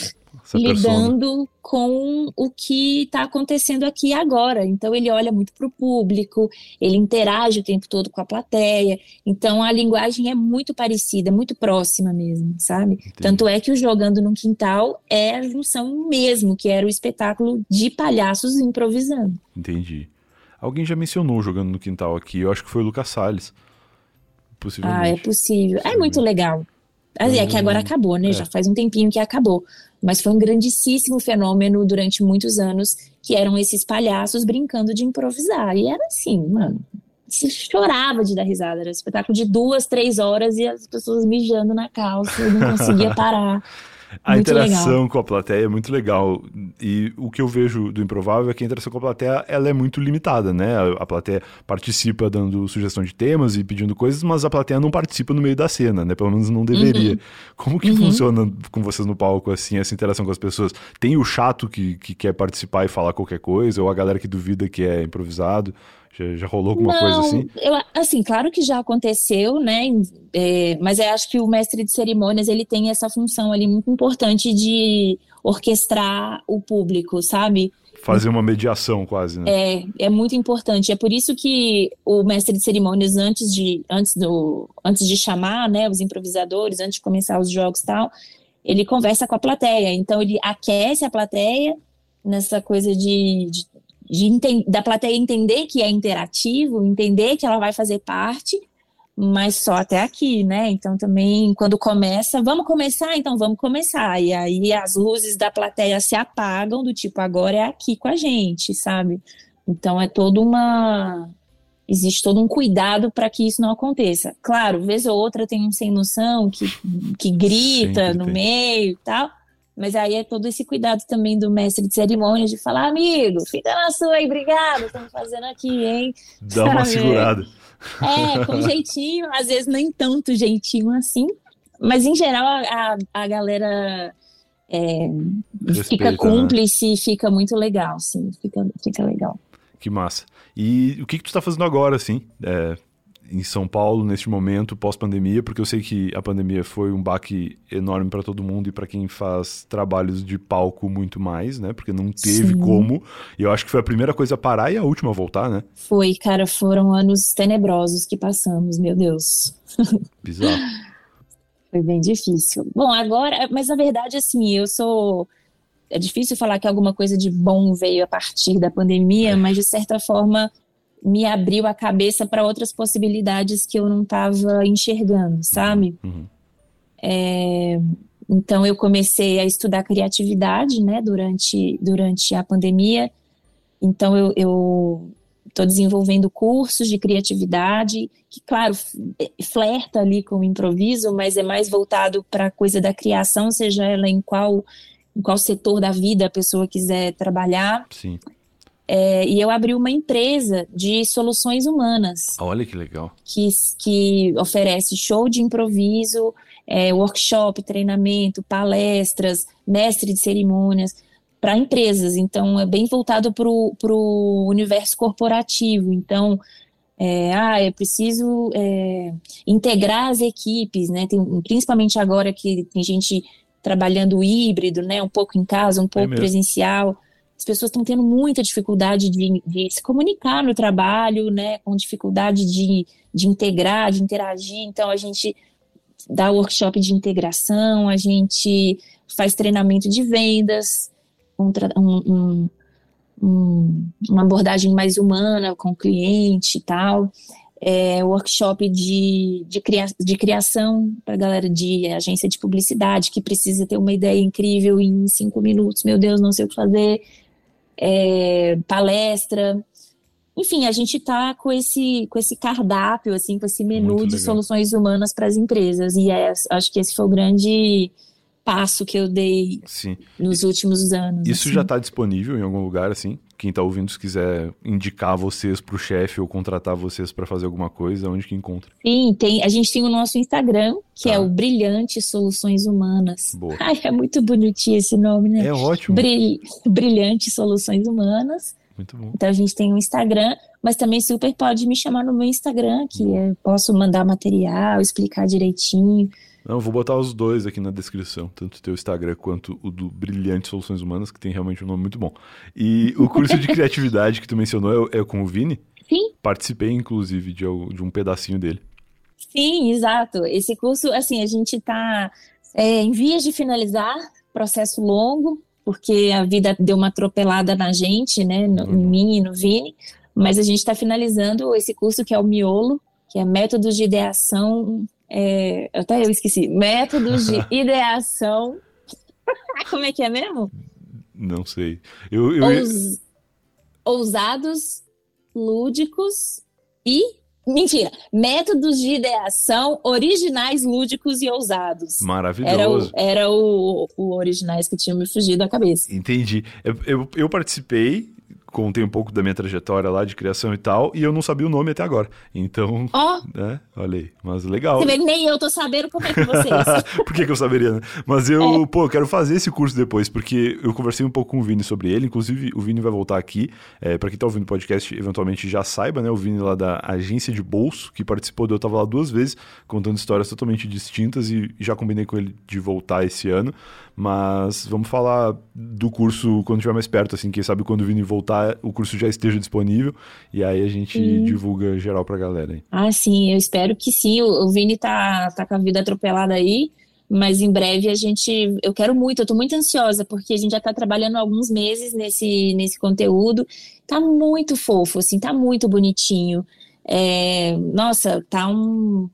Essa lidando persona. com o que está acontecendo aqui agora. Então ele olha muito para o público, ele interage o tempo todo com a plateia. Então a linguagem é muito parecida, muito próxima mesmo, sabe? Entendi. Tanto é que o Jogando no Quintal é a junção mesmo, que era o espetáculo de palhaços improvisando. Entendi. Alguém já mencionou Jogando no Quintal aqui, eu acho que foi o Lucas Salles. Possivelmente. Ah, é possível. É muito legal. Assim, é que agora uhum. acabou, né? É. Já faz um tempinho que acabou. Mas foi um grandíssimo fenômeno durante muitos anos, que eram esses palhaços brincando de improvisar. E era assim, mano. Você chorava de dar risada. Era um espetáculo de duas, três horas e as pessoas mijando na calça. Eu não conseguia [laughs] parar. A muito interação legal. com a plateia é muito legal. E o que eu vejo do improvável é que a interação com a plateia ela é muito limitada, né? A, a plateia participa dando sugestão de temas e pedindo coisas, mas a plateia não participa no meio da cena, né? Pelo menos não deveria. Uhum. Como que uhum. funciona com vocês no palco, assim, essa interação com as pessoas? Tem o chato que, que quer participar e falar qualquer coisa, ou a galera que duvida que é improvisado? Já, já rolou alguma não, coisa assim? Eu, assim, claro que já aconteceu, né? É, mas eu acho que o mestre de cerimônias ele tem essa função ali muito importante de orquestrar o público, sabe? Fazer uma mediação quase, né? É, é muito importante. É por isso que o mestre de cerimônias, antes de, antes do, antes de chamar né, os improvisadores, antes de começar os jogos e tal, ele conversa com a plateia. Então ele aquece a plateia nessa coisa de, de de, da plateia entender que é interativo, entender que ela vai fazer parte, mas só até aqui, né? Então também quando começa, vamos começar, então vamos começar. E aí as luzes da plateia se apagam do tipo agora é aqui com a gente, sabe? Então é toda uma existe todo um cuidado para que isso não aconteça. Claro, vez ou outra tem um sem noção que, que grita Sempre no tem. meio e tal, mas aí é todo esse cuidado também do mestre de cerimônias de falar, amigo, fica na sua aí, obrigado, estamos fazendo aqui, hein? Dá uma [laughs] segurada. É, com [laughs] jeitinho, às vezes nem tanto jeitinho assim, mas em geral a, a galera é, Respeita, fica né? cúmplice né? e fica muito legal, sim, fica, fica legal. Que massa. E o que, que tu está fazendo agora, assim, é, em São Paulo, neste momento, pós-pandemia? Porque eu sei que a pandemia foi um baque enorme para todo mundo e para quem faz trabalhos de palco muito mais, né? Porque não teve Sim. como. E eu acho que foi a primeira coisa a parar e a última a voltar, né? Foi, cara, foram anos tenebrosos que passamos, meu Deus. [laughs] Bizarro. foi bem difícil. Bom, agora, mas na verdade, assim, eu sou é difícil falar que alguma coisa de bom veio a partir da pandemia, é. mas de certa forma me abriu a cabeça para outras possibilidades que eu não estava enxergando, sabe? Uhum. É, então eu comecei a estudar criatividade, né, durante, durante a pandemia. Então eu estou desenvolvendo cursos de criatividade, que claro flerta ali com o improviso, mas é mais voltado para a coisa da criação, seja ela em qual em qual setor da vida a pessoa quiser trabalhar. Sim. É, e eu abri uma empresa de soluções humanas. Olha que legal. Que, que oferece show de improviso, é, workshop, treinamento, palestras, mestre de cerimônias para empresas. Então, é bem voltado para o universo corporativo. Então, é, ah, é preciso é, integrar as equipes, né? Tem, principalmente agora que tem gente trabalhando híbrido, né? Um pouco em casa, um pouco é presencial. As pessoas estão tendo muita dificuldade de, de, se comunicar no trabalho, né? Com dificuldade de, de integrar, de interagir. Então, a gente dá workshop de integração, a gente faz treinamento de vendas, um, um, um, uma abordagem mais humana com o cliente e tal é, workshop de, de, cria, de criação para galera de agência de publicidade que precisa ter uma ideia incrível em cinco minutos, meu Deus, não sei o que fazer, é, palestra. Enfim, a gente está com esse, com esse cardápio, assim, com esse menu de soluções humanas para as empresas. E é, acho que esse foi o grande passo que eu dei Sim. nos últimos anos. Isso assim. já está disponível em algum lugar, assim? Quem está ouvindo, se quiser indicar vocês para o chefe ou contratar vocês para fazer alguma coisa, onde que encontra? Sim, tem, a gente tem o nosso Instagram, que é tá. é o Brilhante Soluções Humanas. Boa. Ai, é muito bonitinho esse nome, né? É ótimo. Bril, [laughs] Brilhante Soluções Humanas. Muito bom. Então a gente tem um Instagram, mas também super pode me chamar no meu Instagram, que eu posso mandar material, explicar direitinho. Não, vou botar os dois aqui na descrição, tanto o teu Instagram quanto o do Brilhante Soluções Humanas, que tem realmente um nome muito bom. E o curso de criatividade que tu mencionou é, é com o Vini? Sim. Participei, inclusive, de, de um pedacinho dele. Sim, exato. Esse curso, assim, a gente está é, em vias de finalizar, processo longo, porque a vida deu uma atropelada na gente, né, no, uhum. em mim e no Vini, mas a gente está finalizando esse curso que é o Miolo, que é Métodos de Ideação é, até eu esqueci. Métodos de [laughs] ideação. [laughs] Como é que é mesmo? Não sei. Eu, eu... Ous... Ousados, lúdicos e. Mentira! Métodos de ideação originais, lúdicos e ousados. Maravilhoso. Era o, era o, o originais que tinha me fugido da cabeça. Entendi. Eu, eu, eu participei contei um pouco da minha trajetória lá de criação e tal, e eu não sabia o nome até agora. Então, oh. né? Olha aí, mas legal. Você vê, nem eu tô sabendo como é que vocês. [laughs] Por que, que eu saberia, né? Mas eu, é. pô, eu quero fazer esse curso depois, porque eu conversei um pouco com o Vini sobre ele, inclusive o Vini vai voltar aqui, é, para quem tá ouvindo o podcast, eventualmente já saiba, né? O Vini lá da agência de bolso, que participou de eu tava lá duas vezes, contando histórias totalmente distintas, e já combinei com ele de voltar esse ano, mas vamos falar do curso quando estiver mais perto, assim, quem sabe quando o Vini voltar, o curso já esteja disponível e aí a gente sim. divulga geral pra galera. Hein? Ah, sim, eu espero que sim. O, o Vini tá, tá com a vida atropelada aí, mas em breve a gente. Eu quero muito, eu tô muito ansiosa, porque a gente já tá trabalhando alguns meses nesse, nesse conteúdo. Tá muito fofo, assim, tá muito bonitinho. É, nossa, tá um,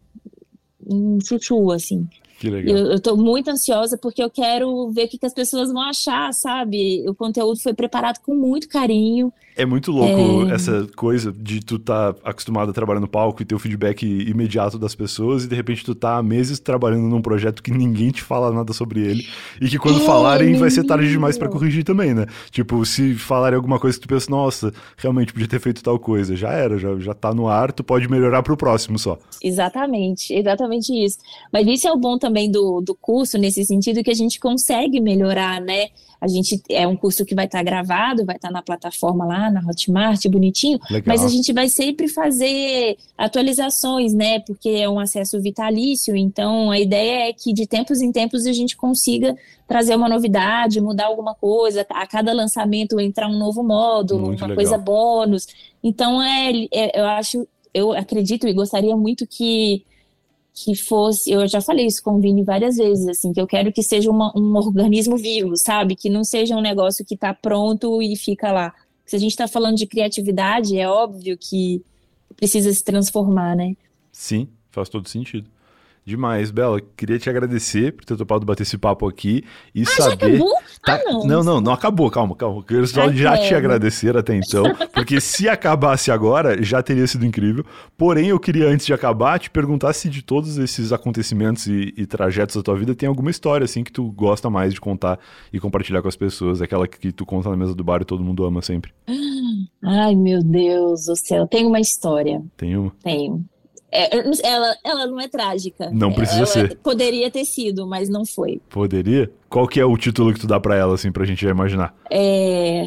um chuchu, assim. Que legal. Eu, tô muito ansiosa porque eu quero ver o que, que as pessoas vão achar, sabe? O conteúdo foi preparado com muito carinho. É muito louco é... essa coisa de tu tá acostumado a trabalhar no palco e ter o feedback imediato das pessoas e de repente tu tá há meses trabalhando num projeto que ninguém te fala nada sobre ele e que quando é, falarem vai ser tarde demais para corrigir também, né? Tipo, se falarem alguma coisa que tu pensa, nossa, realmente podia ter feito tal coisa, já era, já, já tá no ar, tu pode melhorar pro próximo só. Exatamente, exatamente isso. Mas isso é o bom também do, do curso nesse sentido que a gente consegue melhorar, né? A gente é um curso que vai estar tá gravado, vai estar tá na plataforma lá, na Hotmart, bonitinho, Legal. mas a gente vai sempre fazer atualizações, né? Porque é um acesso vitalício, então a ideia é que de tempos em tempos a gente consiga trazer uma novidade, mudar alguma coisa, a cada lançamento entrar um novo módulo, Muito uma legal. coisa bônus. Então é, é, eu acho, eu acredito e gostaria muito que que fosse, eu já falei isso com o Vini várias vezes, assim, que eu quero que seja uma, um organismo vivo, sabe? Que não seja um negócio que está pronto e fica lá. Se a gente está falando de criatividade, é óbvio que precisa se transformar, né? Sim, faz todo sentido. Demais, Bela. Queria te agradecer por ter topado bater esse papo aqui e ah, saber. Já acabou? Tá... Ah, não. não, não, não acabou, calma, calma. Eu só já te agradecer até então, porque se acabasse agora, já teria sido incrível. Porém, eu queria, antes de acabar, te perguntar se de todos esses acontecimentos e, e trajetos da tua vida tem alguma história, assim, que tu gosta mais de contar e compartilhar com as pessoas. Aquela que tu conta na mesa do bar e todo mundo ama sempre. Ai, meu Deus do céu. Tem uma história. Tem uma? Tenho. É, ela, ela não é trágica. Não precisa ela ser. Poderia ter sido, mas não foi. Poderia? Qual que é o título que tu dá para ela, assim, pra gente já imaginar? É...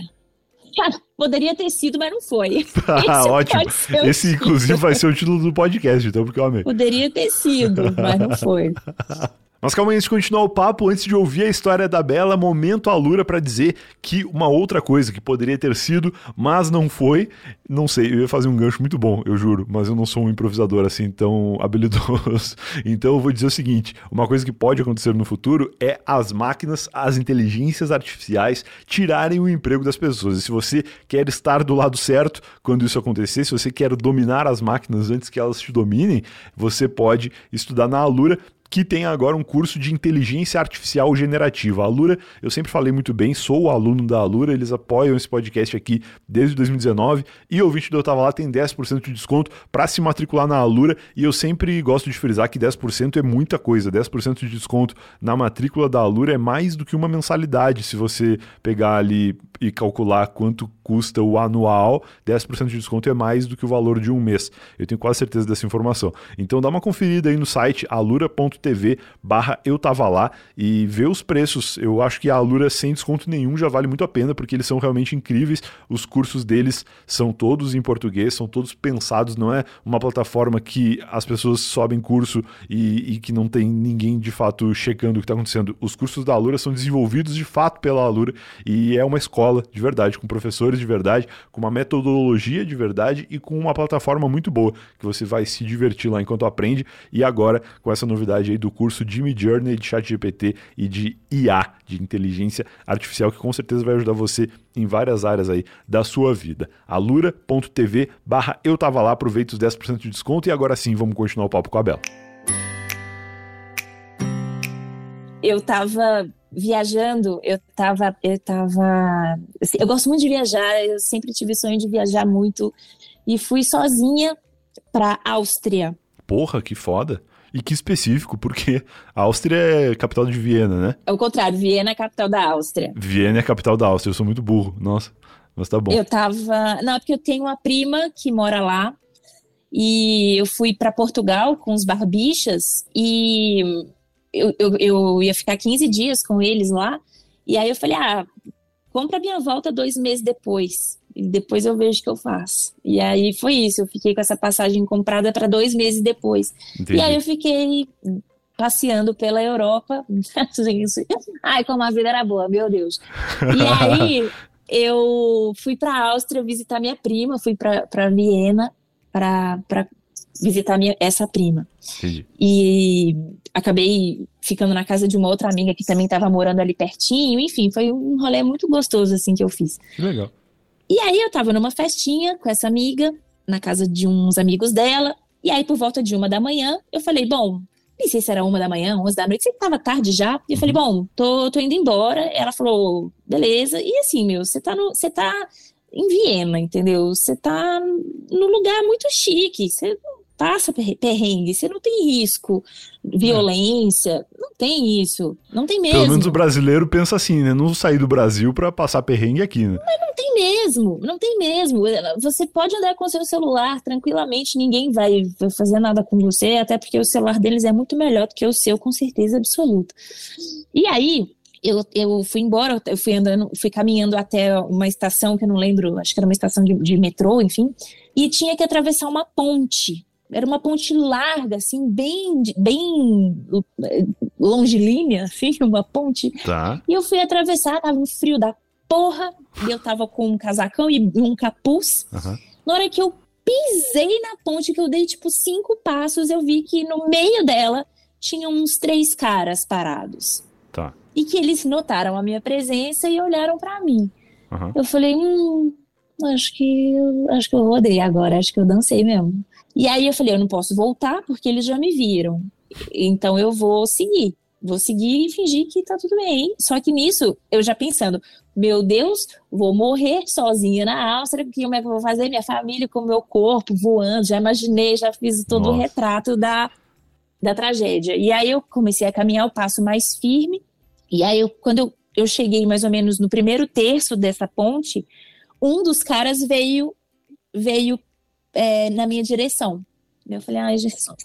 poderia ter sido, mas não foi. [laughs] ah, ótimo. Esse, inclusive, vai ser o título do podcast, então, porque eu amei. Poderia ter sido, mas não foi. [laughs] Mas calma aí, antes de continuar o papo, antes de ouvir a história da Bela, momento Alura para dizer que uma outra coisa que poderia ter sido, mas não foi, não sei, eu ia fazer um gancho muito bom, eu juro, mas eu não sou um improvisador assim tão [laughs] habilidoso. Então eu vou dizer o seguinte: uma coisa que pode acontecer no futuro é as máquinas, as inteligências artificiais tirarem o emprego das pessoas. E se você quer estar do lado certo quando isso acontecer, se você quer dominar as máquinas antes que elas te dominem, você pode estudar na Alura que tem agora um curso de inteligência artificial generativa. A Alura, eu sempre falei muito bem, sou aluno da Alura, eles apoiam esse podcast aqui desde 2019 e ouvinte do Eu Tava Lá tem 10% de desconto para se matricular na Alura e eu sempre gosto de frisar que 10% é muita coisa, 10% de desconto na matrícula da Alura é mais do que uma mensalidade se você pegar ali e calcular quanto custa o anual, 10% de desconto é mais do que o valor de um mês. Eu tenho quase certeza dessa informação. Então dá uma conferida aí no site alura.tv barra eu tava lá e vê os preços. Eu acho que a Alura sem desconto nenhum já vale muito a pena, porque eles são realmente incríveis. Os cursos deles são todos em português, são todos pensados, não é uma plataforma que as pessoas sobem curso e, e que não tem ninguém de fato checando o que está acontecendo. Os cursos da Alura são desenvolvidos de fato pela Alura e é uma escola de verdade, com professores de verdade, com uma metodologia de verdade e com uma plataforma muito boa, que você vai se divertir lá enquanto aprende. E agora, com essa novidade aí do curso Jimmy Journey de ChatGPT e de IA, de inteligência artificial, que com certeza vai ajudar você em várias áreas aí da sua vida. alura.tv barra eu tava lá, aproveita os 10% de desconto e agora sim vamos continuar o papo com a Bela. Eu tava viajando, eu tava, eu tava, assim, eu gosto muito de viajar, eu sempre tive sonho de viajar muito e fui sozinha para Áustria. Porra, que foda. E que específico, porque a Áustria é capital de Viena, né? É o contrário, Viena é capital da Áustria. Viena é capital da Áustria, eu sou muito burro, nossa, mas tá bom. Eu tava, não, é porque eu tenho uma prima que mora lá e eu fui para Portugal com os barbichas e eu, eu, eu, ia ficar 15 dias com eles lá. E aí eu falei, ah, compra minha volta dois meses depois. E depois eu vejo o que eu faço. E aí foi isso. Eu fiquei com essa passagem comprada para dois meses depois. Entendi. E aí eu fiquei passeando pela Europa. [laughs] Ai, como a vida era boa, meu Deus. E aí [laughs] eu fui para a Áustria visitar minha prima, fui para Viena para visitar minha, essa prima. Entendi. E acabei ficando na casa de uma outra amiga que também estava morando ali pertinho. Enfim, foi um rolê muito gostoso assim que eu fiz. Que legal. E aí eu tava numa festinha com essa amiga, na casa de uns amigos dela. E aí, por volta de uma da manhã, eu falei, bom, nem sei se era uma da manhã, onze da noite, sempre tava tarde já. E eu falei, bom, tô, tô indo embora. Ela falou, beleza. E assim, meu, você tá, no, você tá em Viena, entendeu? Você tá num lugar muito chique. Você passa perrengue, você não tem risco, violência, não tem isso. Não tem mesmo. Pelo menos o brasileiro pensa assim, né? Não sair do Brasil para passar perrengue aqui, né? Mas não tem mesmo, não tem mesmo. Você pode andar com seu celular tranquilamente, ninguém vai fazer nada com você, até porque o celular deles é muito melhor do que o seu, com certeza absoluta. E aí, eu, eu fui embora, eu fui andando, fui caminhando até uma estação que eu não lembro, acho que era uma estação de, de metrô, enfim, e tinha que atravessar uma ponte. Era uma ponte larga, assim, bem, bem longilínea, assim, [laughs] uma ponte. Tá. E eu fui atravessar, tava um frio da porra, e eu tava com um casacão e um capuz. Uhum. Na hora que eu pisei na ponte, que eu dei tipo cinco passos, eu vi que no meio dela tinha uns três caras parados. Tá. E que eles notaram a minha presença e olharam para mim. Uhum. Eu falei, hum, acho que acho que eu rodei agora, acho que eu dancei mesmo. E aí eu falei, eu não posso voltar porque eles já me viram. Então eu vou seguir. Vou seguir e fingir que tá tudo bem. Só que nisso, eu já pensando, meu Deus, vou morrer sozinha na Áustria, que como é que eu vou fazer? Minha família com meu corpo voando, já imaginei, já fiz todo Nossa. o retrato da, da tragédia. E aí eu comecei a caminhar o passo mais firme. E aí, eu, quando eu, eu cheguei mais ou menos no primeiro terço dessa ponte, um dos caras veio veio é, na minha direção. Eu falei, ai, Jesus.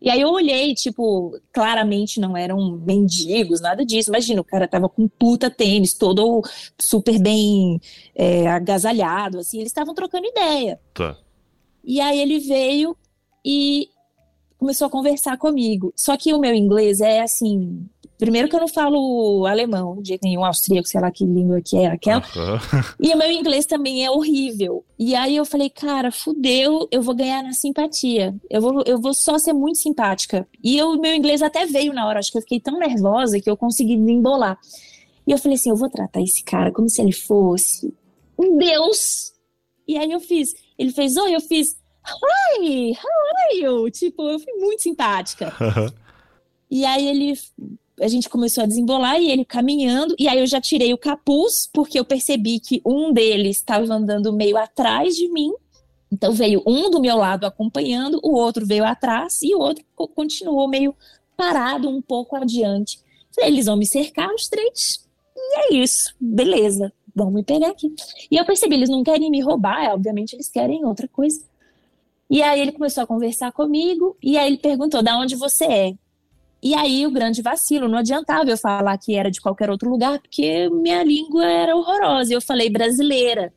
E aí eu olhei, tipo, claramente não eram mendigos, nada disso. Imagina, o cara tava com puta tênis, todo super bem é, agasalhado, assim. Eles estavam trocando ideia. Tá. E aí ele veio e começou a conversar comigo. Só que o meu inglês é assim, Primeiro que eu não falo alemão, de nenhum, austríaco, sei lá que língua que é aquela. Uhum. E o meu inglês também é horrível. E aí eu falei, cara, fudeu, eu vou ganhar na simpatia. Eu vou, eu vou só ser muito simpática. E o meu inglês até veio na hora, acho que eu fiquei tão nervosa que eu consegui me embolar. E eu falei assim, eu vou tratar esse cara como se ele fosse um deus. E aí eu fiz, ele fez, oi, eu fiz, hi, how are you? Tipo, eu fui muito simpática. E aí ele a gente começou a desembolar e ele caminhando, e aí eu já tirei o capuz, porque eu percebi que um deles estava andando meio atrás de mim. Então veio um do meu lado acompanhando, o outro veio atrás e o outro continuou meio parado um pouco adiante. Eles vão me cercar os três. E é isso, beleza, vão me pegar aqui. E eu percebi, eles não querem me roubar, é, obviamente eles querem outra coisa. E aí ele começou a conversar comigo, e aí ele perguntou: da onde você é? E aí o grande vacilo, não adiantava eu falar que era de qualquer outro lugar, porque minha língua era horrorosa. E eu falei brasileira.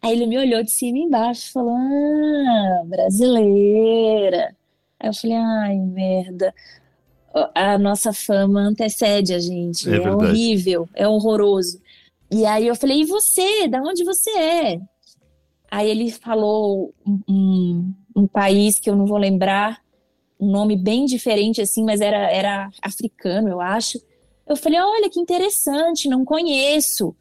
Aí ele me olhou de cima e embaixo falou: Ah, brasileira. Aí eu falei: Ai, merda. A nossa fama antecede a gente. É, é horrível, é horroroso. E aí eu falei: E você? Da onde você é? Aí ele falou um, um, um país que eu não vou lembrar um nome bem diferente, assim, mas era, era africano, eu acho. Eu falei, olha, que interessante, não conheço.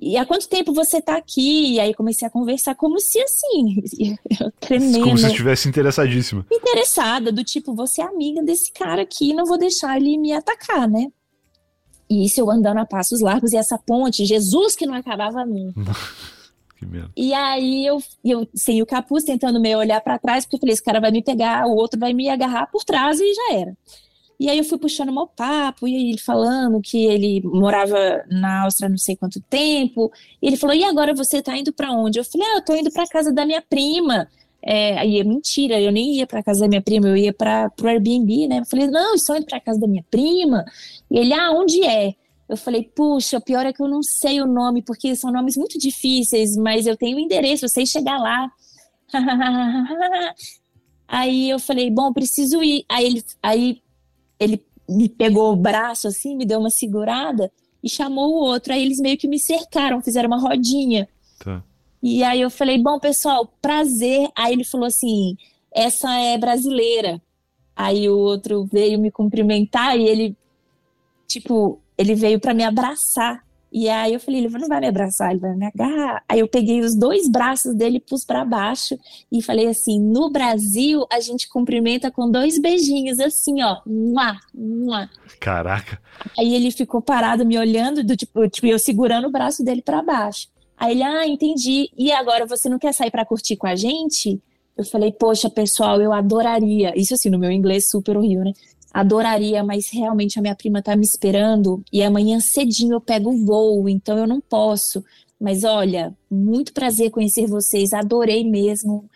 E há quanto tempo você está aqui? E aí comecei a conversar como se assim, [laughs] tremendo. Como se estivesse interessadíssima. Interessada, do tipo, você é amiga desse cara aqui, não vou deixar ele me atacar, né? E isso eu andando a passos largos e essa ponte, Jesus que não acabava nunca. [laughs] Que medo. E aí eu, eu sem o capuz, tentando me olhar para trás, porque eu falei, esse cara vai me pegar, o outro vai me agarrar por trás e já era. E aí eu fui puxando meu papo, e ele falando que ele morava na Áustria não sei quanto tempo. E ele falou: "E agora você tá indo para onde?" Eu falei: "Ah, eu tô indo para casa da minha prima". É, aí é mentira, eu nem ia para casa da minha prima, eu ia para o Airbnb, né? Eu falei: "Não, estou indo para casa da minha prima". E ele: "Ah, onde é?" Eu falei, puxa, o pior é que eu não sei o nome, porque são nomes muito difíceis, mas eu tenho o endereço, eu sei chegar lá. [laughs] aí eu falei, bom, preciso ir. Aí ele, aí ele me pegou o braço assim, me deu uma segurada e chamou o outro. Aí eles meio que me cercaram, fizeram uma rodinha. Tá. E aí eu falei, bom, pessoal, prazer. Aí ele falou assim, essa é brasileira. Aí o outro veio me cumprimentar e ele, tipo, ele veio para me abraçar. E aí eu falei, ele não vai me abraçar, ele vai me agarrar. Aí eu peguei os dois braços dele e pus para baixo e falei assim: no Brasil a gente cumprimenta com dois beijinhos, assim, ó. Mua, mua. Caraca. Aí ele ficou parado me olhando, do tipo, tipo eu segurando o braço dele para baixo. Aí ele, ah, entendi. E agora você não quer sair para curtir com a gente? Eu falei, poxa, pessoal, eu adoraria. Isso assim, no meu inglês super horrível, né? Adoraria, mas realmente a minha prima tá me esperando e amanhã cedinho eu pego o voo, então eu não posso. Mas olha, muito prazer conhecer vocês, adorei mesmo.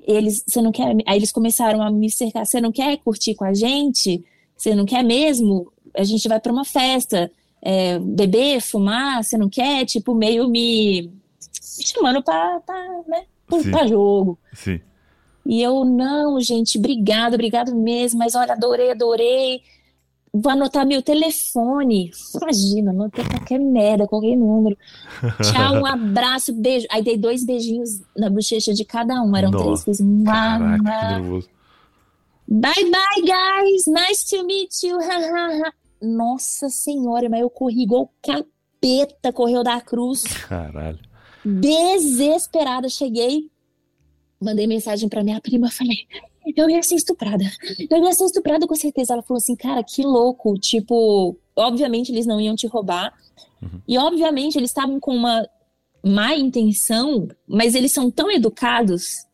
Eles, você não quer? Aí eles começaram a me cercar. Você não quer curtir com a gente? Você não quer mesmo? A gente vai para uma festa, é, beber, fumar. Você não quer? Tipo meio me, me chamando para né, para jogo. Sim. E eu, não, gente, obrigado, obrigado mesmo, mas olha, adorei, adorei. Vou anotar meu telefone. Imagina, anotei qualquer merda, qualquer número. [laughs] Tchau, um abraço, beijo. Aí dei dois beijinhos na bochecha de cada um. Eram Nossa, três. Fiz caraca, que nervoso. Bye, bye, guys. Nice to meet you. Nossa senhora, mas eu corri igual capeta, correu da cruz. Caralho. Desesperada, cheguei, mandei mensagem para minha prima, falei, eu ia ser estuprada. Eu ia ser estuprada com certeza. Ela falou assim, cara, que louco. Tipo, obviamente eles não iam te roubar. Uhum. E obviamente eles estavam com uma má intenção, mas eles são tão educados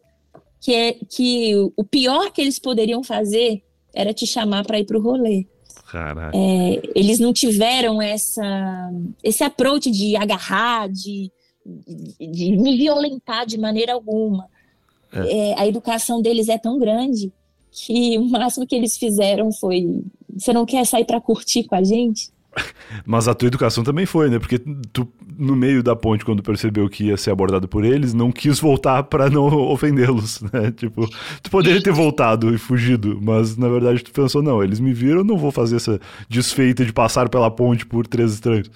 que é que o pior que eles poderiam fazer era te chamar para ir pro rolê. Caralho. É, eles não tiveram essa esse approach de agarrar, de, de, de me violentar de maneira alguma. É. É, a educação deles é tão grande que [laughs] o máximo que eles fizeram foi: você não quer sair para curtir com a gente? [laughs] Mas a tua educação também foi, né? Porque tu, no meio da ponte, quando percebeu que ia ser abordado por eles, não quis voltar para não [laughs] ofendê-los, né? Tipo, tu poderia ter voltado e fugido, mas na verdade tu pensou, não, eles me viram, não vou fazer essa desfeita de passar pela ponte por três estranhos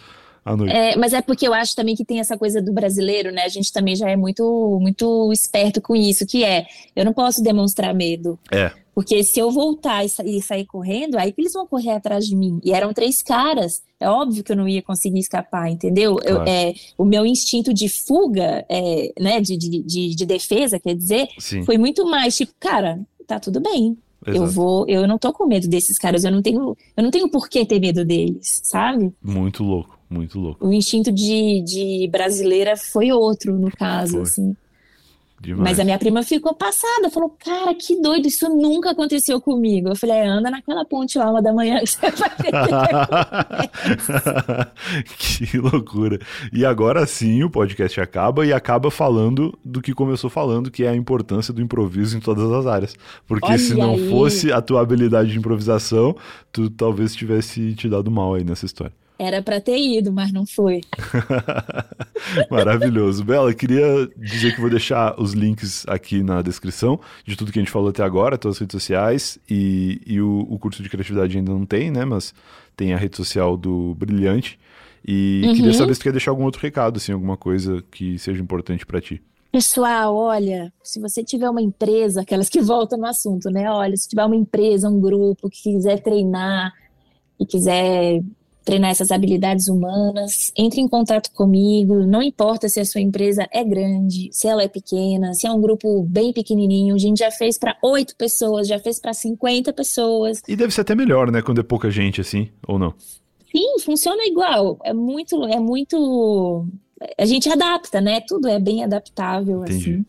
à noite. É, mas é porque eu acho também que tem essa coisa do brasileiro, né? A gente também já é muito, muito esperto com isso, que é, eu não posso demonstrar medo. É. Porque se eu voltar e, sa sair correndo, aí que eles vão correr atrás de mim. E eram três caras. É óbvio que eu não ia conseguir escapar, entendeu? Claro. Eu, é, o meu instinto de fuga, é, né, de, de, de, de, defesa, quer dizer, Sim. foi muito mais tipo, cara, tá tudo bem. Exato. Eu vou, eu não tô com medo desses caras, eu não tenho, eu não tenho por que ter medo deles, sabe? Muito louco. Muito louco. O instinto de, de brasileira foi outro, no caso, foi. assim. Demais. Mas a minha prima ficou passada, falou, cara, que doido, isso nunca aconteceu comigo. Eu falei, é, anda naquela ponte lá, uma da manhã, que você vai [laughs] Que loucura. E agora sim o podcast acaba e acaba falando do que começou falando, que é a importância do improviso em todas as áreas. Porque Olha se não aí. fosse a tua habilidade de improvisação, tu talvez tivesse te dado mal aí nessa história. Era para ter ido, mas não foi. [laughs] Maravilhoso. Bela, queria dizer que vou deixar os links aqui na descrição de tudo que a gente falou até agora, todas as redes sociais e, e o, o, curso de criatividade ainda não tem, né? Mas tem a rede social do Brilhante. E uhum. queria saber se tu quer deixar algum outro recado, assim, alguma coisa que seja importante para ti. Pessoal, olha, se você tiver uma empresa, aquelas que voltam no assunto, né? Olha, se tiver uma empresa, um grupo que quiser treinar e quiser treinar essas habilidades humanas, entre em contato comigo, não importa se a sua empresa é grande, se ela é pequena, se é um grupo bem pequenininho, a gente já fez para oito pessoas, já fez para 50 pessoas. E deve ser até melhor, né, quando é pouca gente assim, ou não? Sim, funciona igual, é muito, é muito, a gente adapta, né, tudo é bem adaptável, Entendi. assim.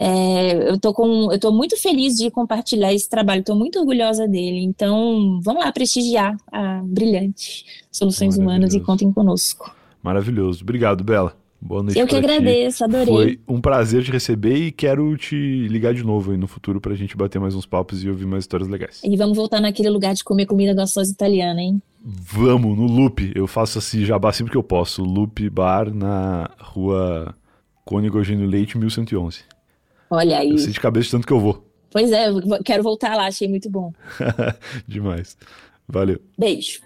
É, eu tô com, eu tô muito feliz de compartilhar esse trabalho, estou muito orgulhosa dele. Então, vamos lá prestigiar a brilhante Soluções Humanas e contem conosco. Maravilhoso. Obrigado, Bela. Boa noite. Eu que agradeço, adorei. Foi um prazer te receber e quero te ligar de novo aí no futuro pra gente bater mais uns papos e ouvir mais histórias legais. E vamos voltar naquele lugar de comer comida gostosa italiana, hein? Vamos, no Loop. Eu faço assim jabá sempre que eu posso. Loop Bar na rua Cônigo Eugênio Leite, 1111. Olha aí. Eu sei de cabeça tanto que eu vou. Pois é, quero voltar lá, achei muito bom. [laughs] Demais. Valeu. Beijo.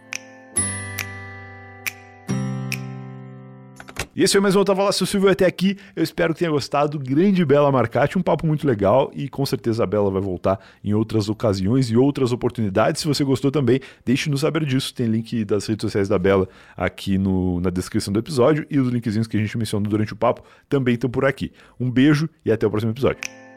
E esse foi mais um Tava Lá, se você viu até aqui, eu espero que tenha gostado. Grande Bela Marcati, um papo muito legal e com certeza a Bela vai voltar em outras ocasiões e outras oportunidades. Se você gostou também, deixe-nos saber disso. Tem link das redes sociais da Bela aqui no, na descrição do episódio e os linkzinhos que a gente mencionou durante o papo também estão por aqui. Um beijo e até o próximo episódio.